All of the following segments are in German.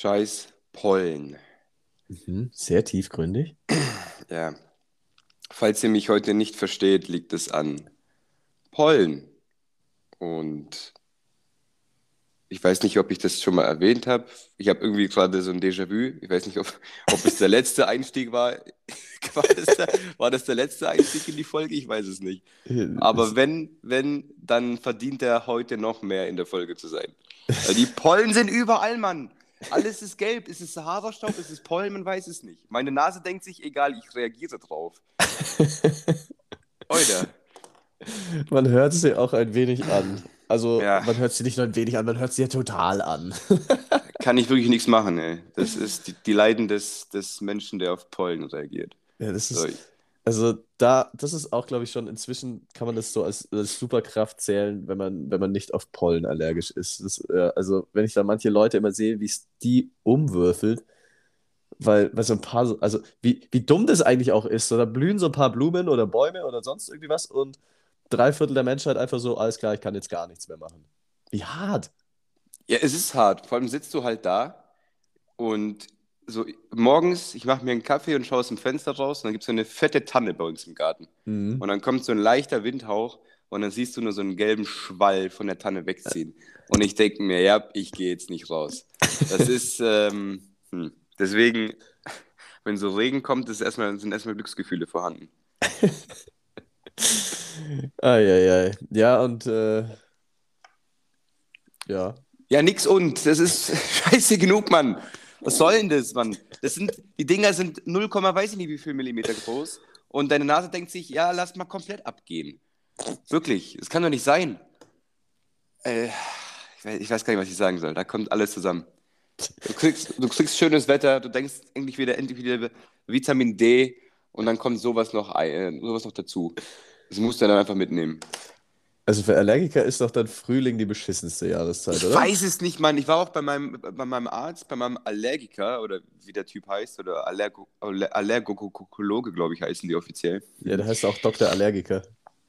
Scheiß Pollen. Mhm. Sehr tiefgründig. Ja. Falls ihr mich heute nicht versteht, liegt es an Pollen. Und ich weiß nicht, ob ich das schon mal erwähnt habe. Ich habe irgendwie gerade so ein Déjà-vu. Ich weiß nicht, ob, ob es der letzte Einstieg war. War das, der, war das der letzte Einstieg in die Folge? Ich weiß es nicht. Aber wenn, wenn, dann verdient er heute noch mehr in der Folge zu sein. Weil die Pollen sind überall, Mann. Alles ist gelb. Ist es Sahara-Staub? Ist es Pollen? Man weiß es nicht. Meine Nase denkt sich, egal, ich reagiere drauf. Heute. Man hört sie auch ein wenig an. Also Ja. man hört sie nicht nur ein wenig an, man hört sie ja total an. Kann ich wirklich nichts machen, ey. Das ist die, die Leiden des, des Menschen, der auf Pollen reagiert. Ja, das So, ist, also da, das ist auch, glaube ich, schon inzwischen kann man das so als, als Superkraft zählen, wenn man, wenn man nicht auf Pollen allergisch ist. Das, äh, also wenn ich da manche Leute immer sehe, wie es die umwürfelt, weil, weil so ein paar, so- also wie, wie dumm das eigentlich auch ist. So, da blühen so ein paar Blumen oder Bäume oder sonst irgendwie was und drei Viertel der Menschheit einfach so, alles klar, ich kann jetzt gar nichts mehr machen. Wie hart. Ja, es ist hart. Vor allem sitzt du halt da und so morgens, ich mache mir einen Kaffee und schaue aus dem Fenster raus und dann gibt es so eine fette Tanne bei uns im Garten. Mhm. Und dann kommt so ein leichter Windhauch und dann siehst du nur so einen gelben Schwall von der Tanne wegziehen. Und ich denke mir, ja, ich gehe jetzt nicht raus. Das ist, ähm, hm. deswegen, wenn so Regen kommt, ist erstmal, sind erstmal Glücksgefühle vorhanden. Eieiei. Ja, und äh, ja. Ja, nix und. Das ist scheiße genug, Mann. Was soll denn das, Mann? Das sind, die Dinger sind 0, weiß ich nicht wie viel Millimeter groß. Und deine Nase denkt sich, ja, lass mal komplett abgehen. Wirklich, das kann doch nicht sein. Äh, ich, weiß, gar nicht, was ich sagen soll. Da kommt alles zusammen. Du kriegst, du kriegst schönes Wetter, du denkst endlich wieder, endlich wieder Vitamin D und dann kommt sowas noch, äh, sowas noch dazu. Das musst du dann einfach mitnehmen. Also für Allergiker ist doch dann Frühling die beschissenste Jahreszeit, Ich oder? weiß es nicht, Mann. Ich war auch bei meinem, bei meinem Arzt, bei meinem Allergiker oder wie der Typ heißt, oder Allergo, Aller- Allergokologe, glaube ich, heißen die offiziell. Ja, der heißt auch Dr. Allergiker.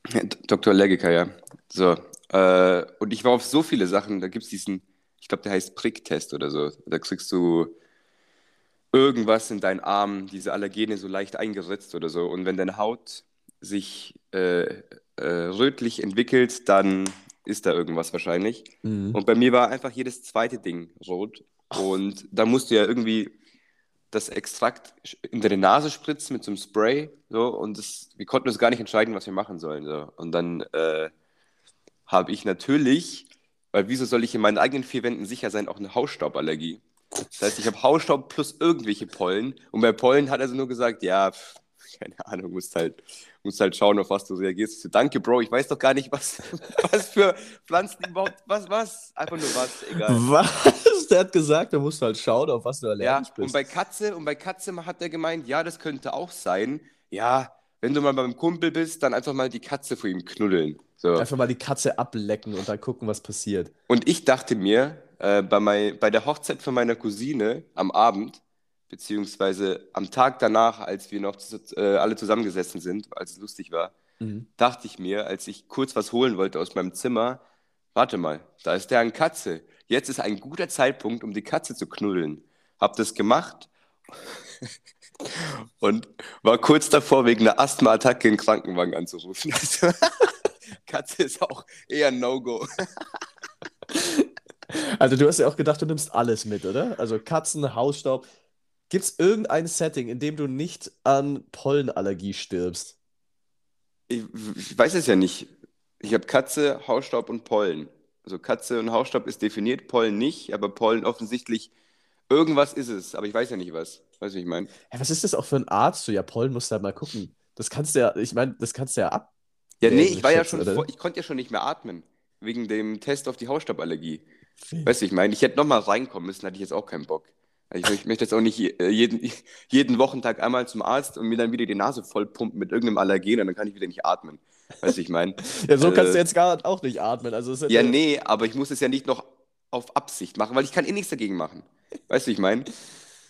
Ja, Dr. Allergiker, ja. So. Äh, und ich war auf so viele Sachen. Da gibt es diesen, ich glaube, der heißt Pricktest oder so. Da kriegst du irgendwas in deinen Arm, diese Allergene so leicht eingeritzt oder so. Und wenn deine Haut sich äh, äh, rötlich entwickelt, dann ist da irgendwas wahrscheinlich. Mhm. Und bei mir war einfach jedes zweite Ding rot. Und da musst du ja irgendwie das Extrakt in deine Nase spritzen mit so einem Spray. So, und das, wir konnten uns gar nicht entscheiden, was wir machen sollen. So. Und dann äh, habe ich natürlich, weil wieso soll ich in meinen eigenen vier Wänden sicher sein, auch eine Hausstauballergie. Das heißt, ich habe Hausstaub plus irgendwelche Pollen. Und bei Pollen hat er so nur gesagt, ja, pf, keine Ahnung, musst halt, musst halt schauen, auf was du reagierst. Ich so, Danke, Bro, ich weiß doch gar nicht, was, was für Pflanzen überhaupt, was, was, einfach nur was, egal. Was? Der hat gesagt, da musst du halt schauen, auf was du Ja, allergisch und bist. bei Katze, und bei Katze hat er gemeint, ja, das könnte auch sein. Ja, wenn du mal beim Kumpel bist, dann einfach mal die Katze vor ihm knuddeln. So. Einfach mal die Katze ablecken und dann gucken, was passiert. Und ich dachte mir, äh, bei, mei- bei der Hochzeit von meiner Cousine am Abend, beziehungsweise am Tag danach, als wir noch äh, alle zusammengesessen sind, als es lustig war, Mhm. dachte ich mir, als ich kurz was holen wollte aus meinem Zimmer, warte mal, da ist der an Katze. Jetzt ist ein guter Zeitpunkt, um die Katze zu knuddeln. Hab das gemacht und war kurz davor, wegen einer Asthma-Attacke einen Krankenwagen anzurufen. Also, Katze ist auch eher ein No-Go. Also du hast ja auch gedacht, du nimmst alles mit, oder? Also Katzen, Hausstaub. Gibt es irgendein Setting, in dem du nicht an Pollenallergie stirbst? Ich, ich weiß es ja nicht. Ich habe Katze, Hausstaub und Pollen. Also Katze und Hausstaub ist definiert, Pollen nicht, aber Pollen offensichtlich, irgendwas ist es, aber ich weiß ja nicht was. Weißt du, wie ich meine? Ja, was ist das auch für ein Arzt? So, ja, Pollen musst du halt mal gucken. Das kannst du ja, ich meine, das kannst du ja ab. Ja, nee, ich ich war ja schon, vor, ich konnte ja schon nicht mehr atmen, wegen dem Test auf die Hausstauballergie. Weißt du, ich meine, ich hätte nochmal reinkommen müssen, hatte ich jetzt auch keinen Bock. Ich, möcht- möchte jetzt auch nicht äh, jeden, jeden Wochentag einmal zum Arzt und mir dann wieder die Nase vollpumpen mit irgendeinem Allergen und dann kann ich wieder nicht atmen. Weißt du, ich meine? Ja, so kannst Äh, du jetzt gar auch nicht atmen. Also ist Ja, nee, aber ich muss es ja nicht noch auf Absicht machen, weil ich kann eh nichts dagegen machen. Weißt du, ich meine?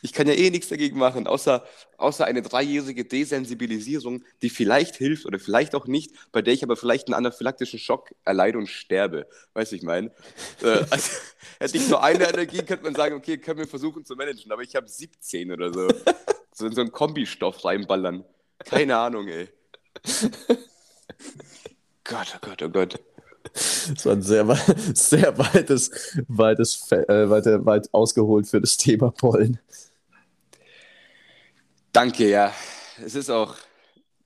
Ich kann ja eh nichts dagegen machen, außer, außer eine dreijährige Desensibilisierung, die vielleicht hilft oder vielleicht auch nicht, bei der ich aber vielleicht einen anaphylaktischen Schock erleide und sterbe. Weißt du, ich meine? Äh, also, hätte ich nur eine Allergie, könnte man sagen, okay, können wir versuchen zu managen, aber ich habe 17 oder so. So in so einen Kombistoff reinballern. Keine Ahnung, ey. Gott, oh Gott, oh Gott. Das war ein sehr, sehr weites, weites, äh, weit, weit ausgeholt für das Thema Pollen. Danke, ja. Es ist auch,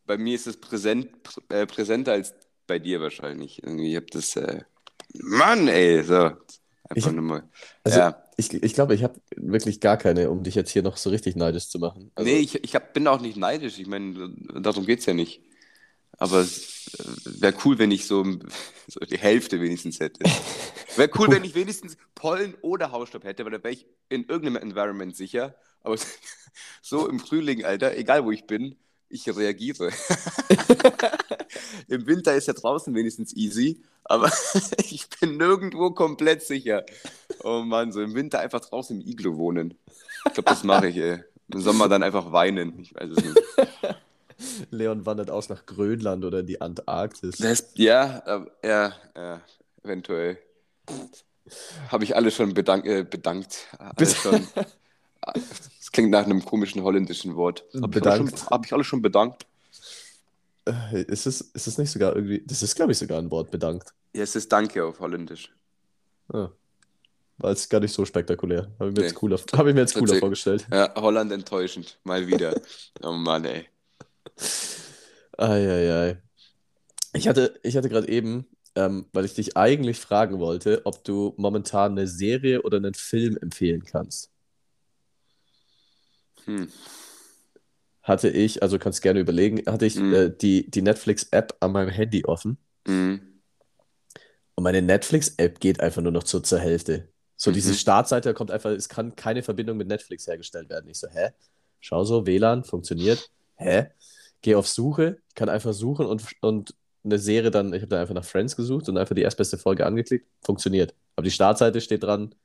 bei mir ist es präsent, äh, präsenter als bei dir wahrscheinlich. Irgendwie, ich habe das, äh, Mann, ey, so. Einfach ich, nur Also, ja. ich, ich glaube, ich habe wirklich gar keine, um dich jetzt hier noch so richtig neidisch zu machen. Also, nee, ich, ich hab, bin auch nicht neidisch. Ich meine, darum geht es ja nicht. Aber es äh, wäre cool, wenn ich so, so, die Hälfte wenigstens hätte. Wäre cool, wenn ich wenigstens Pollen oder Hausstaub hätte, weil da wäre ich in irgendeinem Environment sicher. Aber so im Frühling, Alter, egal wo ich bin, ich reagiere. Im Winter ist ja draußen wenigstens easy, aber ich bin nirgendwo komplett sicher. Oh Mann, so im Winter einfach draußen im Iglo wohnen. Ich glaube, das mache ich, ey. Im Sommer dann einfach weinen. Ich weiß es nicht. Leon wandert aus nach Grönland oder die Antarktis. Das, ja, äh, ja, ja, eventuell. Habe ich alle schon bedank, äh, bedankt. Alle schon, das klingt nach einem komischen holländischen Wort. Habe ich, hab ich alle schon bedankt? Äh, ist es, ist es nicht sogar irgendwie. Das ist, glaube ich, sogar ein Wort, bedankt. Ja, es ist Danke auf Holländisch. Ah. War jetzt gar nicht so spektakulär. Habe ich mir nee. jetzt cooler, hab ich mir jetzt cooler vorgestellt. Ja, Holland enttäuschend. Mal wieder. oh Mann, ey. Eieiei. Ich hatte, ich hatte gerade eben, ähm, weil ich dich eigentlich fragen wollte, ob du momentan eine Serie oder einen Film empfehlen kannst. Hm. Hatte ich, also kannst gerne überlegen, hatte ich Hm. äh, die, die Netflix-App an meinem Handy offen Mhm. und meine Netflix-App geht einfach nur noch so zur Hälfte. So diese Mhm. Startseite kommt einfach, es kann keine Verbindung mit Netflix hergestellt werden. Ich so, hä? Schau so, WLAN funktioniert. Hä? Geh auf Suche, kann einfach suchen und, und eine Serie dann, ich habe da einfach nach Friends gesucht und einfach die erstbeste Folge angeklickt, funktioniert. Aber die Startseite steht dran,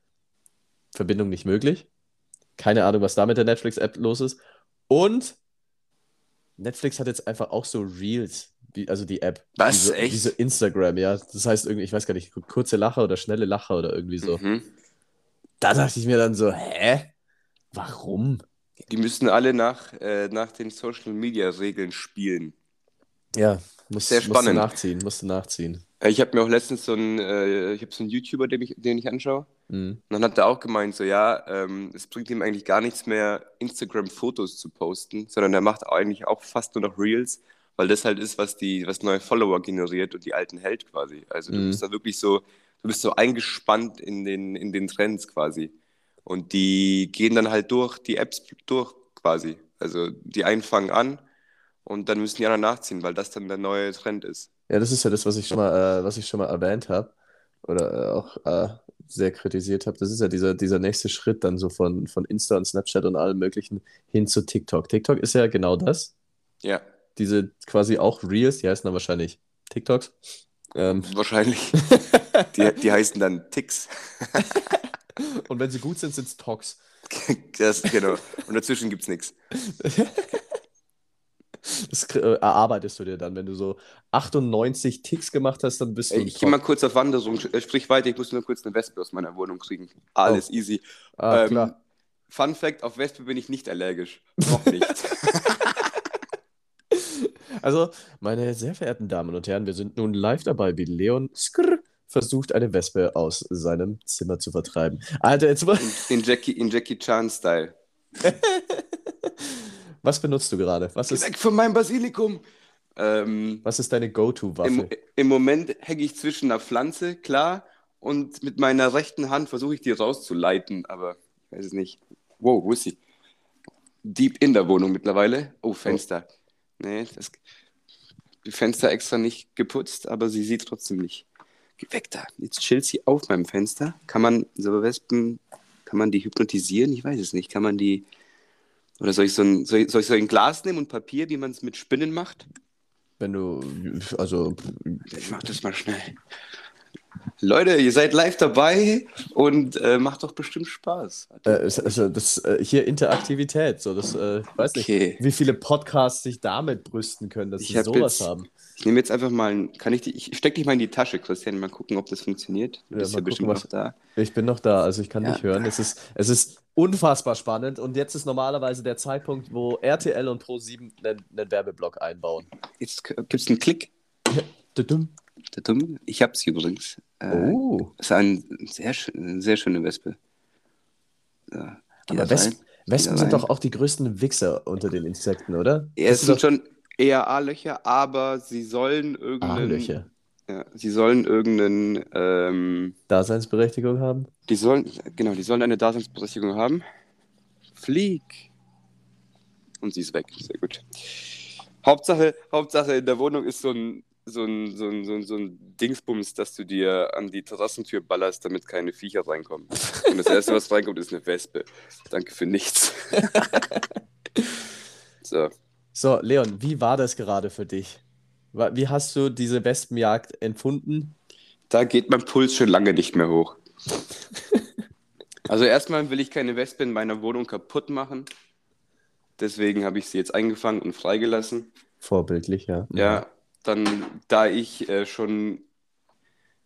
Verbindung nicht möglich. Keine Ahnung, was da mit der Netflix-App los ist. Und Netflix hat jetzt einfach auch so Reels, also die App. Was? Diese, Echt? diese Instagram, ja. Das heißt irgendwie, ich weiß gar nicht, kurze Lacher oder schnelle Lacher oder irgendwie so. Mhm. Da dachte ich mir dann so, hä? Warum? Die müssen alle nach, äh, nach den Social Media Regeln spielen. Ja, muss, Sehr spannend. nachziehen, musste nachziehen. Äh, Ich habe mir auch letztens so einen, äh, ich habe so einen YouTuber, den ich, den ich anschaue. Mhm. Und dann hat er auch gemeint, so ja, ähm, es bringt ihm eigentlich gar nichts mehr, Instagram-Fotos zu posten, sondern er macht eigentlich auch fast nur noch Reels, weil das halt ist, was die, was neue Follower generiert und die alten hält quasi. Also du Mhm. bist da wirklich so, du bist so eingespannt in den, in den Trends quasi. Und die gehen dann halt durch, die Apps durch quasi. Also die einen fangen an und dann müssen die anderen nachziehen, weil das dann der neue Trend ist. Ja, das ist ja das, was ich schon mal, äh, was ich schon mal erwähnt habe oder äh, auch äh, sehr kritisiert habe. Das ist ja dieser, dieser nächste Schritt dann so von, von Insta und Snapchat und allem Möglichen hin zu TikTok. TikTok ist ja genau das. Ja, Diese quasi auch Reels, die heißen dann wahrscheinlich TikToks. Ähm, wahrscheinlich. Die, die heißen dann Ticks. und wenn sie gut sind, sind es Talks. Das, genau. Und dazwischen gibt es nichts. Das äh, erarbeitest du dir dann, wenn du so 98 Ticks gemacht hast, dann bist du ich gehe mal kurz auf Wanderung. Äh, Sprich weiter, ich muss nur kurz eine Wespe aus meiner Wohnung kriegen. Alles easy. Ah, Ähm, klar. Fun Fact: Auf Wespe bin ich nicht allergisch. Noch nicht. Also, meine sehr verehrten Damen und Herren, wir sind nun live dabei, wie Leon Skrr versucht, eine Wespe aus seinem Zimmer zu vertreiben. Alter, jetzt mal. In Jackie, in Jackie Chan-Style. Was benutzt du gerade? Was ist, weg von meinem Basilikum! Ähm, was ist deine Go-To-Waffe? im, Im Moment hänge ich zwischen einer Pflanze, klar, und mit meiner rechten Hand versuche ich die rauszuleiten, aber ich weiß es nicht. Wow, wo ist sie? Deep in der Wohnung mittlerweile. Oh, Fenster. Nee, das, die Fenster extra nicht geputzt, aber sie sieht trotzdem nicht. Geh weg da. Jetzt chillt sie auf meinem Fenster. Kann man so Wespen, kann man die hypnotisieren? Ich weiß es nicht. Kann man die. Oder soll ich so ein, soll ich, soll ich so ein Glas nehmen und Papier, wie man es mit Spinnen macht? Wenn du, also, Ich mach das mal schnell. Leute, ihr seid live dabei und äh, macht doch bestimmt Spaß. Äh, also das äh, hier Interaktivität, so das, äh, ich weiß Okay. nicht, wie viele Podcasts sich damit brüsten können, dass Ich sie sowas jetzt- haben. Ich nehme jetzt einfach mal, ein- kann ich die, ich steck dich mal in die Tasche, Christian, mal gucken, ob das funktioniert. Du Ja, bist ja bestimmt gucken, noch da. Ich bin noch da, also ich kann Ja. nicht hören. Es ist, es ist unfassbar spannend und jetzt ist normalerweise der Zeitpunkt, wo RTL und Pro7 einen, einen Werbeblock einbauen. Jetzt gibt es einen Klick. Ich hab's übrigens. Äh, Oh, Das ist ein sehr, eine sehr schöne Wespe. Da aber. Wespen Wieder sind doch auch die größten Wichser unter den Insekten, oder? Ja, es sind schon eher A-Löcher, aber sie sollen irgendeinen. A-Löcher. Ja, sie sollen irgendeinen. Ähm, Daseinsberechtigung haben. die sollen, genau, die sollen eine Daseinsberechtigung haben. Flieg. Und sie ist weg. Sehr gut. Hauptsache, Hauptsache in der Wohnung ist so ein, so ein, so ein, so ein, so ein Dingsbums, dass du dir an die Terrassentür ballerst, damit keine Viecher reinkommen. Und das erste, was reinkommt, ist eine Wespe. Danke für nichts. so. So, Leon, wie war das gerade für dich? Wie hast du diese Wespenjagd empfunden? Da geht mein Puls schon lange nicht mehr hoch. Also erstmal will ich keine Wespe in meiner Wohnung kaputt machen. Deswegen habe ich sie jetzt eingefangen und freigelassen. Vorbildlich, ja. Ja, dann, da ich äh, schon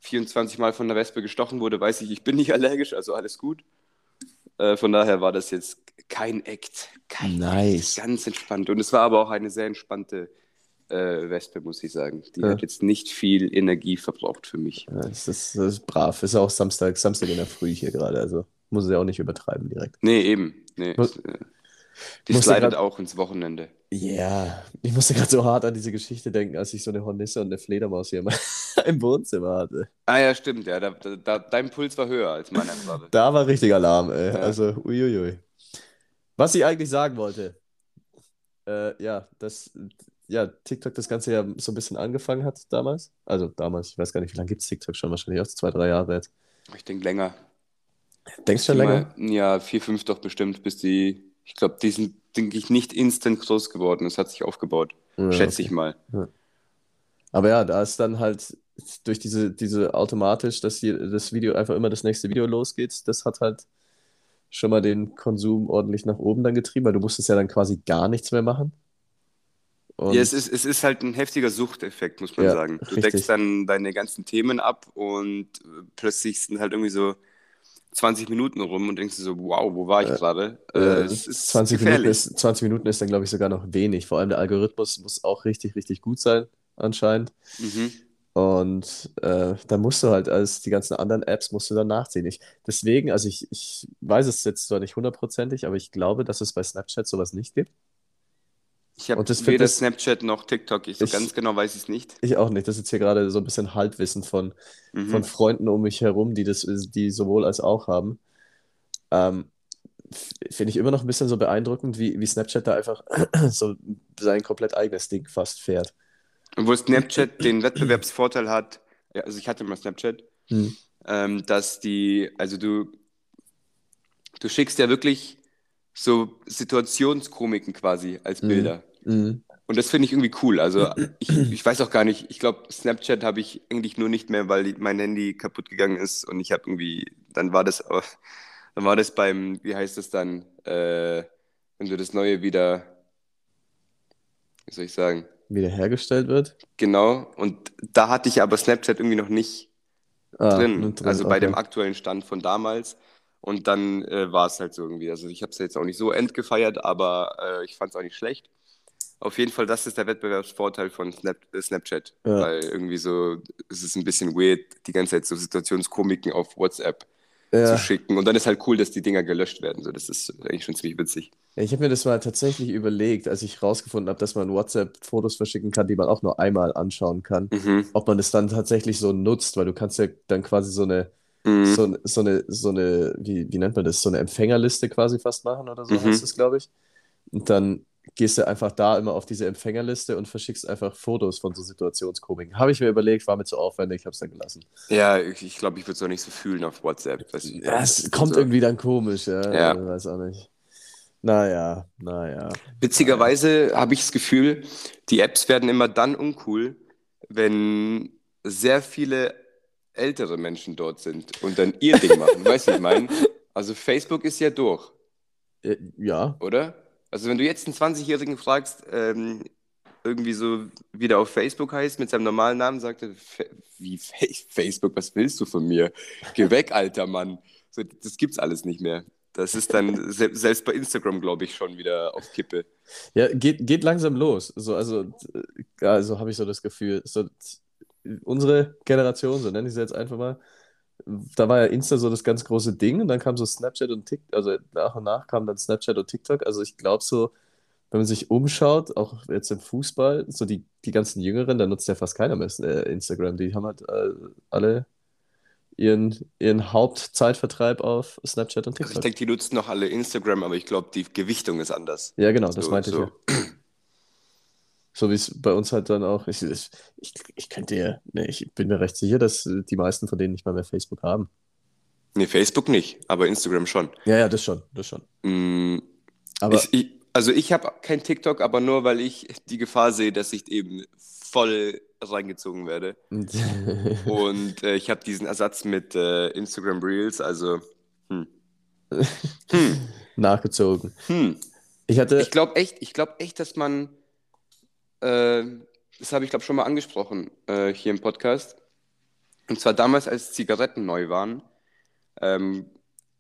24 Mal von der Wespe gestochen wurde, weiß ich, ich bin nicht allergisch, also alles gut. Äh, von daher war das jetzt kein Act. Kein Nice. Ganz entspannt. Und es war aber auch eine sehr entspannte äh, Wespe, muss ich sagen. Die Ja. hat jetzt nicht viel Energie verbraucht für mich. Ja, das, ist, das ist brav. Ist auch Samstag, Samstag in der Früh hier gerade, also muss es ja auch nicht übertreiben direkt. Nee, eben. Nee, Muss- es, äh, die slidet auch ins Wochenende. Ja, ich musste gerade so hart an diese Geschichte denken, als ich so eine Hornisse und eine Fledermaus hier im Wohnzimmer hatte. Ah ja, stimmt, ja. Da, da, da, dein Puls war höher als meiner gerade. Da war richtig Alarm, ey. Ja. Also, uiuiui. Was ich eigentlich sagen wollte, äh, ja, dass ja, TikTok das Ganze ja so ein bisschen angefangen hat damals. Also damals, ich weiß gar nicht, wie lange gibt es TikTok schon? Wahrscheinlich auch zwei, drei Jahre jetzt. Ich denke länger. Denkst du schon länger? Mal, ja, vier, fünf doch bestimmt, bis die. Ich glaube, die sind, denke ich, nicht instant groß geworden. Es hat sich aufgebaut. Ja, Schätze okay. ich mal. Aber ja, da ist dann halt durch diese, diese automatisch, dass die, das Video einfach immer das nächste Video losgeht, das hat halt schon mal den Konsum ordentlich nach oben dann getrieben, weil du musstest ja dann quasi gar nichts mehr machen. Und Ja, es ist, es ist halt ein heftiger Suchteffekt, muss man Ja, sagen. Du richtig. deckst dann deine ganzen Themen ab und äh, plötzlich sind halt irgendwie so 20 Minuten rum und denkst du so, wow, wo war ich Äh, gerade? äh, Äh, es ist 20 Minuten ist, 20 Minuten ist dann, glaube ich, sogar noch wenig. Vor allem der Algorithmus muss auch richtig, richtig gut sein, anscheinend. Mhm. Und äh, da musst du halt als die ganzen anderen Apps musst du dann nachziehen. Ich, deswegen, also ich, ich weiß es jetzt zwar nicht hundertprozentig, aber ich glaube, dass es bei Snapchat sowas nicht gibt. Ich habe weder das- Snapchat noch TikTok. Ich so Ich- ganz genau weiß ich es nicht. Ich auch nicht. Das ist jetzt hier gerade so ein bisschen Halbwissen von, Mhm. von Freunden um mich herum, die das, die sowohl als auch haben. Ähm, finde ich immer noch ein bisschen so beeindruckend, wie, wie Snapchat da einfach so sein komplett eigenes Ding fast fährt. Obwohl Snapchat den Wettbewerbsvorteil hat, also ich hatte mal Snapchat, Hm. ähm, dass die, also du, du schickst ja wirklich so Situationskomiken quasi als Mhm. Bilder. Mhm. Und das finde ich irgendwie cool. Also ich, ich weiß auch gar nicht, ich glaube, Snapchat habe ich eigentlich nur nicht mehr, weil mein Handy kaputt gegangen ist und ich habe irgendwie, dann war das, au- dann war das beim, wie heißt das dann, äh, wenn du das Neue wieder, wie soll ich sagen, Wiederhergestellt wird. genau. Und da hatte ich aber Snapchat irgendwie noch nicht Ah, drin, drin, also bei dem okay. aktuellen Stand von damals. Und dann äh, war es halt so irgendwie. Also ich habe es jetzt auch nicht so endgefeiert, aber äh, ich fand es auch nicht schlecht. Auf jeden Fall, das ist der Wettbewerbsvorteil von Snap, äh, Snapchat. Ja. Weil irgendwie so, es ist ein bisschen weird, die ganze Zeit so Situationskomiken auf WhatsApp Ja. zu schicken. Und dann ist halt cool, dass die Dinger gelöscht werden. So, das ist eigentlich schon ziemlich witzig. Ja, Ich habe mir das mal tatsächlich überlegt, als ich rausgefunden habe, dass man WhatsApp Fotos verschicken kann, die man auch nur einmal anschauen kann. Mhm. Ob man das dann tatsächlich so nutzt, weil du kannst ja dann quasi so eine, Mhm. so, so eine, so eine, wie, wie nennt man das, so eine Empfängerliste quasi fast machen oder so Mhm. heißt es, glaube ich. Und dann gehst du einfach da immer auf diese Empfängerliste und verschickst einfach Fotos von so Situationskomiken. Habe ich mir überlegt, war mir zu aufwendig, habe es dann gelassen. Ja, ich, glaube, ich würde es auch nicht so fühlen auf WhatsApp. Ja, das es ist kommt so. irgendwie dann komisch, ja. Ja. Ich weiß auch nicht. Naja, naja. Witzigerweise habe ich das Gefühl, die Apps werden immer dann uncool, wenn sehr viele ältere Menschen dort sind und dann ihr Ding machen. weißt du, ich meine? Also Facebook ist ja durch. Äh, ja. Oder? Also wenn du jetzt einen 20-Jährigen fragst, ähm, irgendwie so, wie der auf Facebook heißt, mit seinem normalen Namen, sagt er, wie Facebook, was willst du von mir? Geh weg, alter Mann. So, das gibt's alles nicht mehr. Das ist dann selbst bei Instagram, glaube ich, schon wieder auf Kippe. Ja, geht, geht langsam los. So, also, also habe ich so das Gefühl. So, unsere Generation, so nenne ich sie jetzt einfach mal, da war ja Insta so das ganz große Ding und dann kam so Snapchat und TikTok, also nach und nach kam dann Snapchat und TikTok. Also ich glaube so, wenn man sich umschaut, auch jetzt im Fußball, so die, die ganzen Jüngeren, da nutzt ja fast keiner mehr äh, Instagram. Die haben halt äh, alle ihren, ihren Hauptzeitvertreib auf Snapchat und TikTok. Ich denke, die nutzen noch alle Instagram, aber ich glaube, die Gewichtung ist anders. Ja, genau, das so, meinte so. ich ja. So wie es bei uns halt dann auch, ich, ich, ich könnte ja, ne, ich bin mir recht sicher, dass die meisten von denen nicht mal mehr Facebook haben. Nee, Facebook nicht, aber Instagram schon. Ja, ja, das schon, das schon. Mm, aber ich, also ich habe kein TikTok, aber nur, weil ich die Gefahr sehe, dass ich eben voll reingezogen werde. Und äh, ich habe diesen Ersatz mit äh, Instagram Reels, also hm. Hm. nachgezogen. Hm. Ich hatte. Ich glaube echt, ich glaube echt, dass man äh, das habe ich glaube schon mal angesprochen äh, hier im Podcast. Und zwar damals, als Zigaretten neu waren, ähm,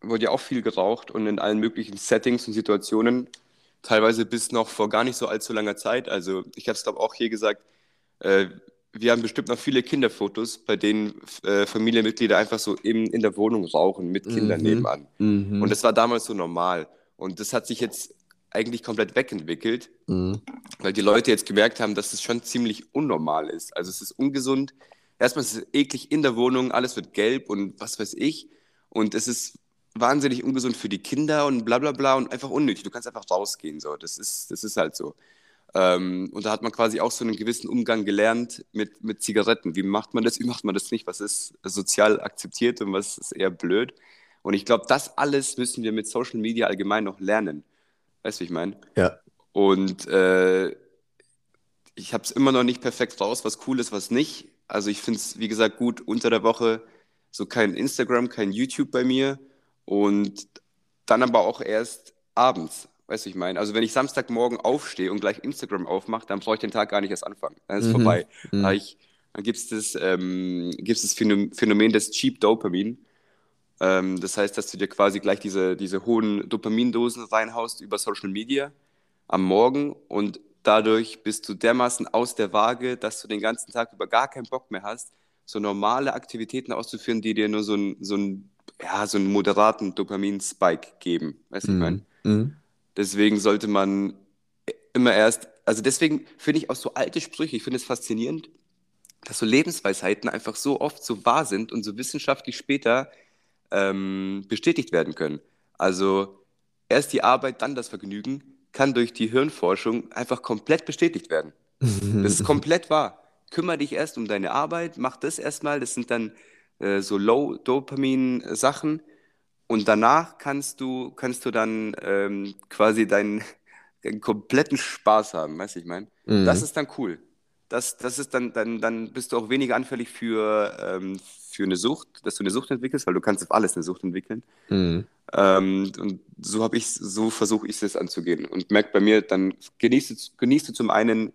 wurde ja auch viel geraucht und in allen möglichen Settings und Situationen, teilweise bis noch vor gar nicht so allzu langer Zeit. Also ich habe es glaube auch hier gesagt, äh, wir haben bestimmt noch viele Kinderfotos, bei denen äh, Familienmitglieder einfach so eben in der Wohnung rauchen mit Kindern mhm. nebenan. Mhm. Und das war damals so normal. Und das hat sich jetzt eigentlich komplett wegentwickelt, mhm. weil die Leute jetzt gemerkt haben, dass es schon ziemlich unnormal ist. Also es ist ungesund. Erstmal ist es eklig in der Wohnung, alles wird gelb und was weiß ich. Und es ist wahnsinnig ungesund für die Kinder und bla bla bla und einfach unnötig. Du kannst einfach rausgehen. So. Das, ist, das ist halt so. Ähm, und da hat man quasi auch so einen gewissen Umgang gelernt mit, mit Zigaretten. Wie macht man das, wie macht man das nicht? Was ist sozial akzeptiert und was ist eher blöd? Und ich glaube, das alles müssen wir mit Social Media allgemein noch lernen. Weißt du, wie ich meine? Ja. Und äh, ich habe es immer noch nicht perfekt raus, was cool ist, was nicht. Also ich finde es, wie gesagt, gut unter der Woche so kein Instagram, kein YouTube bei mir und dann aber auch erst abends. Weißt du, ich meine? Also wenn ich Samstagmorgen aufstehe und gleich Instagram aufmache, dann brauche ich den Tag gar nicht erst anfangen. Dann ist es mhm. vorbei. Mhm. Da dann gibt es das, ähm, das Phänomen des Cheap Dopamin. Ähm, das heißt, dass du dir quasi gleich diese, diese hohen Dopamindosen reinhaust über Social Media am Morgen und dadurch bist du dermaßen aus der Waage, dass du den ganzen Tag über gar keinen Bock mehr hast, so normale Aktivitäten auszuführen, die dir nur so, ein, so, ja, so einen moderaten Dopamin-Spike geben. Weißt du, mhm. ich meine? Mhm. Deswegen sollte man immer erst, also deswegen finde ich auch so alte Sprüche, ich finde es faszinierend, dass so Lebensweisheiten einfach so oft so wahr sind und so wissenschaftlich später ähm, bestätigt werden können. Also erst die Arbeit, dann das Vergnügen kann durch die Hirnforschung einfach komplett bestätigt werden. Das ist komplett wahr. Kümmer dich erst um deine Arbeit, mach das erstmal. Das sind dann äh, so Low-Dopamin-Sachen. Und danach kannst du, kannst du dann ähm, quasi deinen, deinen, kompletten Spaß haben, weißt du, ich meine? Mhm. Das ist dann cool. Das, das ist dann, dann, dann bist du auch weniger anfällig für, ähm, für eine Sucht, dass du eine Sucht entwickelst, weil du kannst auf alles eine Sucht entwickeln. Mhm. Ähm, und so habe ich, so versuche ich es anzugehen und merke bei mir, dann genießt, genießt du zum einen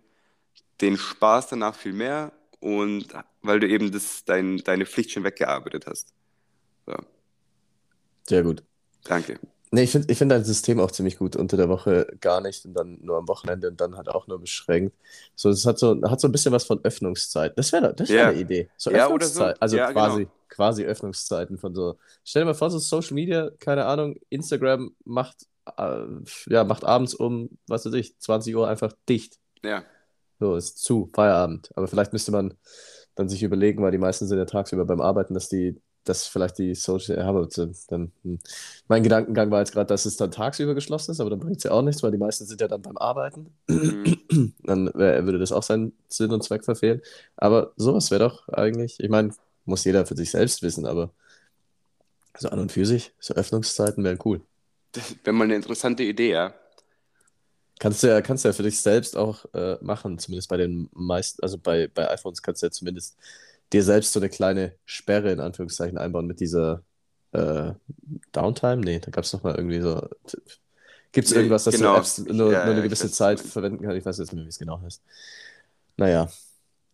den Spaß danach viel mehr und weil du eben das, dein, deine Pflicht schon weggearbeitet hast. So. Sehr gut. Danke. Nee, ich finde ich find dein System auch ziemlich gut. Unter der Woche gar nicht und dann nur am Wochenende und dann halt auch nur beschränkt. So, es hat so, hat so ein bisschen was von Öffnungszeit. Das wäre das wär yeah. eine Idee. So ja, Öffnungszeit. So. Also ja, quasi, genau. quasi Öffnungszeiten von so. Stell dir mal vor, so Social Media, keine Ahnung, Instagram macht, äh, ja, macht abends um, was weiß ich, 20 Uhr einfach dicht. Ja. So, ist zu, Feierabend. Aber vielleicht müsste man dann sich überlegen, weil die meisten sind ja tagsüber beim Arbeiten, dass die dass vielleicht die Social, aber dann, hm. mein Gedankengang war jetzt gerade, dass es dann tagsüber geschlossen ist, aber dann bringt es ja auch nichts, weil die meisten sind ja dann beim Arbeiten. Mhm. dann wär, würde das auch seinen Sinn und Zweck verfehlen. Aber sowas wäre doch eigentlich, ich meine, muss jeder für sich selbst wissen, aber so an und für sich, so Öffnungszeiten wären cool. Das wäre mal eine interessante Idee, ja. Kannst du ja, kannst du ja für dich selbst auch äh, machen, zumindest bei den meisten, also bei, bei iPhones kannst du ja zumindest dir selbst so eine kleine Sperre in Anführungszeichen einbauen mit dieser äh, Downtime? Nee, da gab es nochmal irgendwie so. Gibt es irgendwas, dass genau. du Apps nur, nur Ja, eine ja, ich gewisse Zeit verwenden kannst? Ich weiß jetzt nicht mehr, wie es genau heißt. Naja.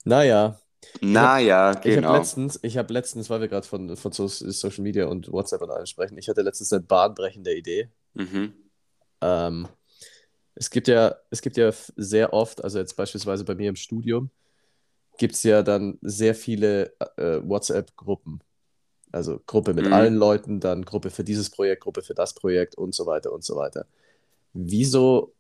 Naja. Naja, Ich habe genau. letztens, ich habe letztens, weil wir gerade von, von so Social Media und WhatsApp und allem sprechen, ich hatte letztens eine bahnbrechende Idee. Mhm. Ähm, es gibt ja, es gibt ja sehr oft, also jetzt beispielsweise bei mir im Studium, gibt es ja dann sehr viele äh, WhatsApp-Gruppen. Also Gruppe mit Mhm. allen Leuten, dann Gruppe für dieses Projekt, Gruppe für das Projekt und so weiter und so weiter. Wieso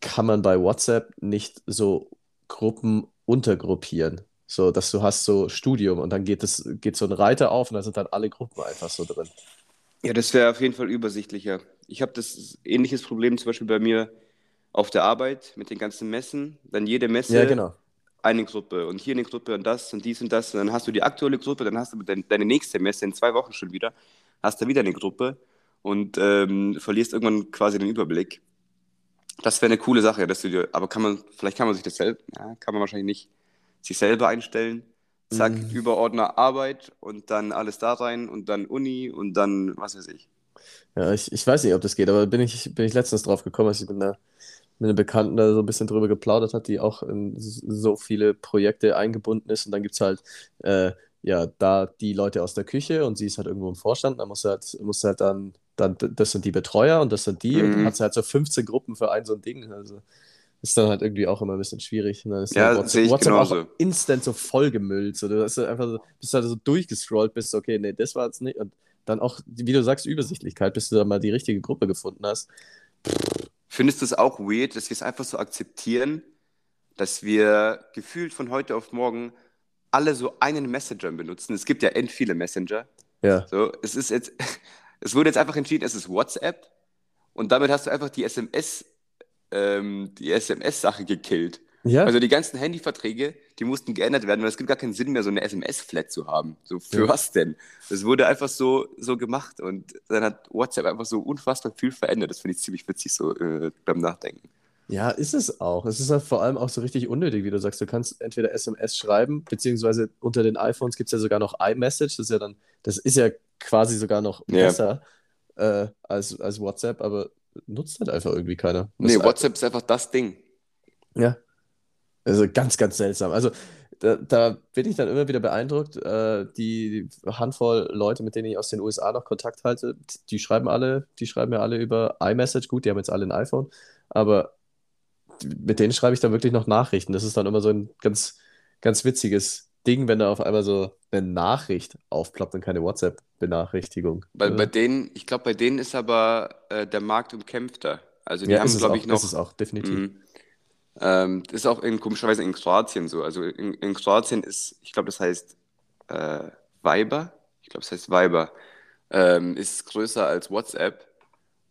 kann man bei WhatsApp nicht so Gruppen untergruppieren? So, dass du hast so Studium und dann geht es, geht so ein Reiter auf und da sind dann alle Gruppen einfach so drin. Ja, das wäre auf jeden Fall übersichtlicher. Ich habe das ähnliches Problem zum Beispiel bei mir auf der Arbeit mit den ganzen Messen. Dann jede Messe Ja, genau. Eine Gruppe und hier eine Gruppe und das und dies und das. Und dann hast du die aktuelle Gruppe, dann hast du dein, deine nächste Messe in zwei Wochen schon wieder, hast du wieder eine Gruppe und ähm, verlierst irgendwann quasi den Überblick. Das wäre eine coole Sache, dass du dir, aber kann man, vielleicht kann man sich das selber, ja, kann man wahrscheinlich nicht, sich selber einstellen. Zack, Mhm. Überordner Arbeit und dann alles da rein und dann Uni und dann was weiß ich. Ja, ich, ich weiß nicht, ob das geht, aber bin ich, bin ich letztens drauf gekommen, als ich mit einer, mit einer Bekannten da so ein bisschen drüber geplaudert hat, die auch in so viele Projekte eingebunden ist. Und dann gibt es halt, äh, ja, da die Leute aus der Küche und sie ist halt irgendwo im Vorstand. Dann muss halt, muss halt dann, dann, das sind die Betreuer und das sind die. Und dann Mhm. hat sie halt so 15 Gruppen für ein so ein Ding. Also ist dann halt irgendwie auch immer ein bisschen schwierig. Und dann ist Ja, WhatsApp, ich WhatsApp auch genauso. instant so vollgemüllt. So, du hast halt einfach so, bist halt so durchgescrollt, bist okay, nee, das war jetzt nicht. Und dann auch, wie du sagst, Übersichtlichkeit, bis du dann mal die richtige Gruppe gefunden hast. Findest du es auch weird, dass wir es einfach so akzeptieren, dass wir gefühlt von heute auf morgen alle so einen Messenger benutzen? Es gibt ja end viele Messenger. Ja. So, es ist jetzt, es wurde jetzt einfach entschieden, es ist WhatsApp und damit hast du einfach die SMS, ähm, die SMS-Sache gekillt. Ja, Also die ganzen Handyverträge, die mussten geändert werden, weil es gibt gar keinen Sinn mehr, so eine SMS-Flat zu haben. So, für Ja. was denn? Das wurde einfach so, so gemacht und dann hat WhatsApp einfach so unfassbar viel verändert. Das finde ich ziemlich witzig so äh, beim Nachdenken. ja, ist es auch. Es ist halt vor allem auch so richtig unnötig, wie du sagst. Du kannst entweder SMS schreiben, beziehungsweise unter den iPhones gibt es ja sogar noch iMessage. Das ist ja dann, das ist ja quasi sogar noch Ja. besser äh, als, als WhatsApp, aber nutzt halt einfach irgendwie keiner. Das Nee, ist- WhatsApp ist einfach das Ding. Ja. Also ganz, ganz seltsam. Also da, da bin ich dann immer wieder beeindruckt. Äh, die Handvoll Leute, mit denen ich aus den USA noch Kontakt halte, die schreiben alle, die schreiben ja alle über iMessage. Gut, die haben jetzt alle ein iPhone, aber mit denen schreibe ich dann wirklich noch Nachrichten. Das ist dann immer so ein ganz, ganz witziges Ding, wenn da auf einmal so eine Nachricht aufploppt und keine WhatsApp-Benachrichtigung. Bei, bei denen, ich glaube, bei denen ist aber äh, der Markt umkämpfter. Also die Ja, haben, glaube ich, noch. ist es auch, definitiv. Ähm, das ist auch in, komischerweise in Kroatien so. Also in, in Kroatien ist, ich glaube, das heißt äh, Viber. Ich glaube, das heißt Viber. Ähm, ist größer als WhatsApp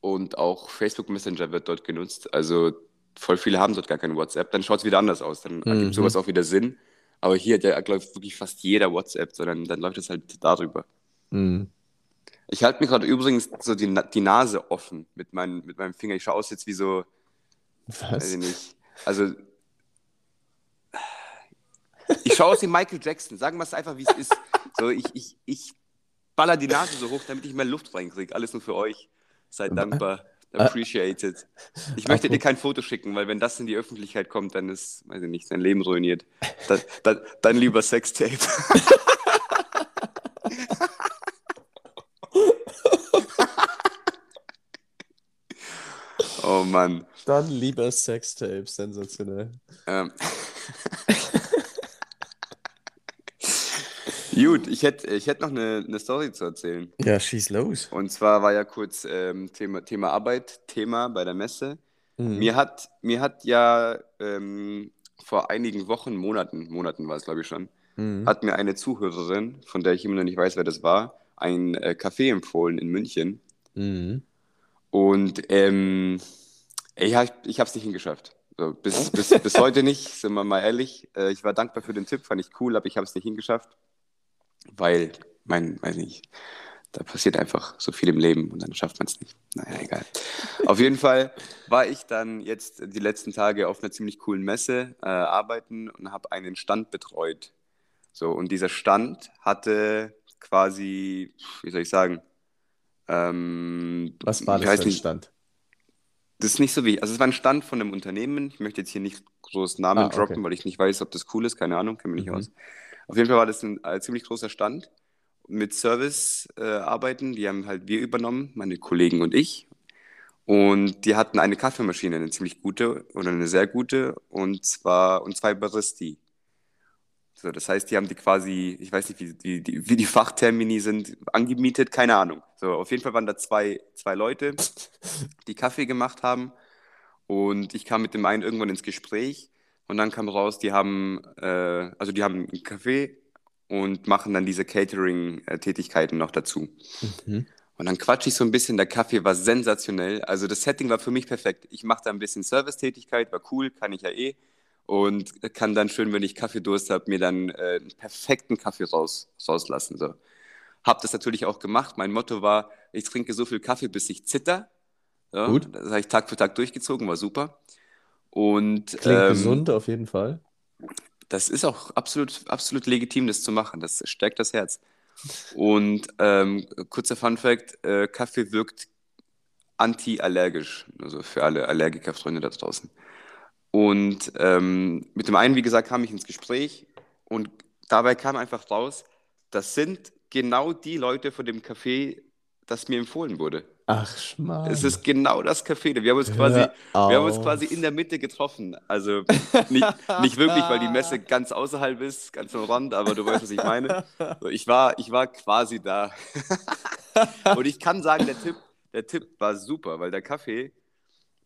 und auch Facebook Messenger wird dort genutzt. Also voll viele haben dort gar kein WhatsApp. Dann schaut es wieder anders aus. Dann Mhm. ergibt sowas auch wieder Sinn. Aber hier hat ja, ich, wirklich fast jeder WhatsApp, sondern dann läuft es halt darüber. Mhm. Ich halte mir gerade übrigens so die, die Nase offen mit, mein, mit meinem Finger. Ich schaue aus jetzt wie so, weiß Was? ich nicht. Also, ich schaue aus wie Michael Jackson. Sagen wir es einfach, wie es ist. So, ich, ich, ich baller die Nase so hoch, damit ich mehr Luft reinkriege. Alles nur für euch. Seid dankbar. Appreciated. Ich möchte dir kein Foto schicken, weil wenn das in die Öffentlichkeit kommt, dann ist, weiß ich nicht, dein Leben ruiniert. Dann, dann, dann lieber Sextape. Oh Mann. Dann lieber Sextapes, sensationell. Ähm. Gut, ich hätte ich hätt noch eine, eine Story zu erzählen. Ja, schieß los. Und zwar war ja kurz ähm, Thema, Thema Arbeit Thema bei der Messe. Mhm. Mir hat, mir hat ja ähm, vor einigen Wochen, Monaten, Monaten war es glaube ich schon, Mhm. hat mir eine Zuhörerin, von der ich immer noch nicht weiß, wer das war, ein äh, Café empfohlen in München. Mhm. Und ähm, ich habe es nicht hingeschafft. So, bis, bis, bis heute nicht, sind wir mal ehrlich. Äh, ich war dankbar für den Tipp, fand ich cool, aber ich habe es nicht hingeschafft. Weil, mein, weiß nicht, da passiert einfach so viel im Leben und dann schafft man es nicht. Naja, egal. Auf jeden Fall war ich dann jetzt die letzten Tage auf einer ziemlich coolen Messe äh, arbeiten und habe einen Stand betreut. So, und dieser Stand hatte quasi, wie soll ich sagen, ähm, Was war das für ein nicht, Stand? das ist nicht so wie, also es war ein Stand von einem Unternehmen. Ich möchte jetzt hier nicht groß Namen Ah, okay. droppen, weil ich nicht weiß, ob das cool ist, keine Ahnung, kenne mich nicht Mhm. aus. Auf jeden Fall war das ein äh, ziemlich großer Stand mit Service-Arbeiten, die haben halt wir übernommen, meine Kollegen und ich. Und die hatten eine Kaffeemaschine, eine ziemlich gute oder eine sehr gute, und zwar und zwei Baristi. So, das heißt, die haben die quasi, ich weiß nicht, wie, wie, die, wie die Fachtermini sind, angemietet, keine Ahnung. So, auf jeden Fall waren da zwei, zwei Leute, die Kaffee gemacht haben. Und ich kam mit dem einen irgendwann ins Gespräch und dann kam raus, die haben, äh, also die haben einen Kaffee und machen dann diese Catering-Tätigkeiten noch dazu. Mhm. Und dann quatsche ich so ein bisschen, der Kaffee war sensationell. Also das Setting war für mich perfekt. Ich mache da ein bisschen Servicetätigkeit, war cool, kann ich ja eh. Und kann dann schön, wenn ich Kaffeedurst habe, mir dann äh, einen perfekten Kaffee raus, rauslassen. So. Hab das natürlich auch gemacht. Mein Motto war, ich trinke so viel Kaffee, bis ich zitter. Ja, Gut. das habe ich Tag für Tag durchgezogen, war super. Und Klingt ähm, gesund auf jeden Fall. das ist auch absolut, absolut legitim, das zu machen. Das stärkt das Herz. Und ähm, kurzer Fun Fact: äh, Kaffee wirkt anti-allergisch, also für alle Allergikerfreunde da draußen. Und ähm, mit dem einen, wie gesagt, kam ich ins Gespräch und dabei kam einfach raus, das sind genau die Leute von dem Café, das mir empfohlen wurde. Ach, Es Schmarrn. ist genau das Café. Wir haben uns quasi, wir haben uns quasi in der Mitte getroffen. Also nicht, nicht wirklich, weil die Messe ganz außerhalb ist, ganz am Rand, aber du weißt, was ich meine. So, Ich war, ich war quasi da. Und ich kann sagen, der Tipp, der Tipp war super, weil der Kaffee,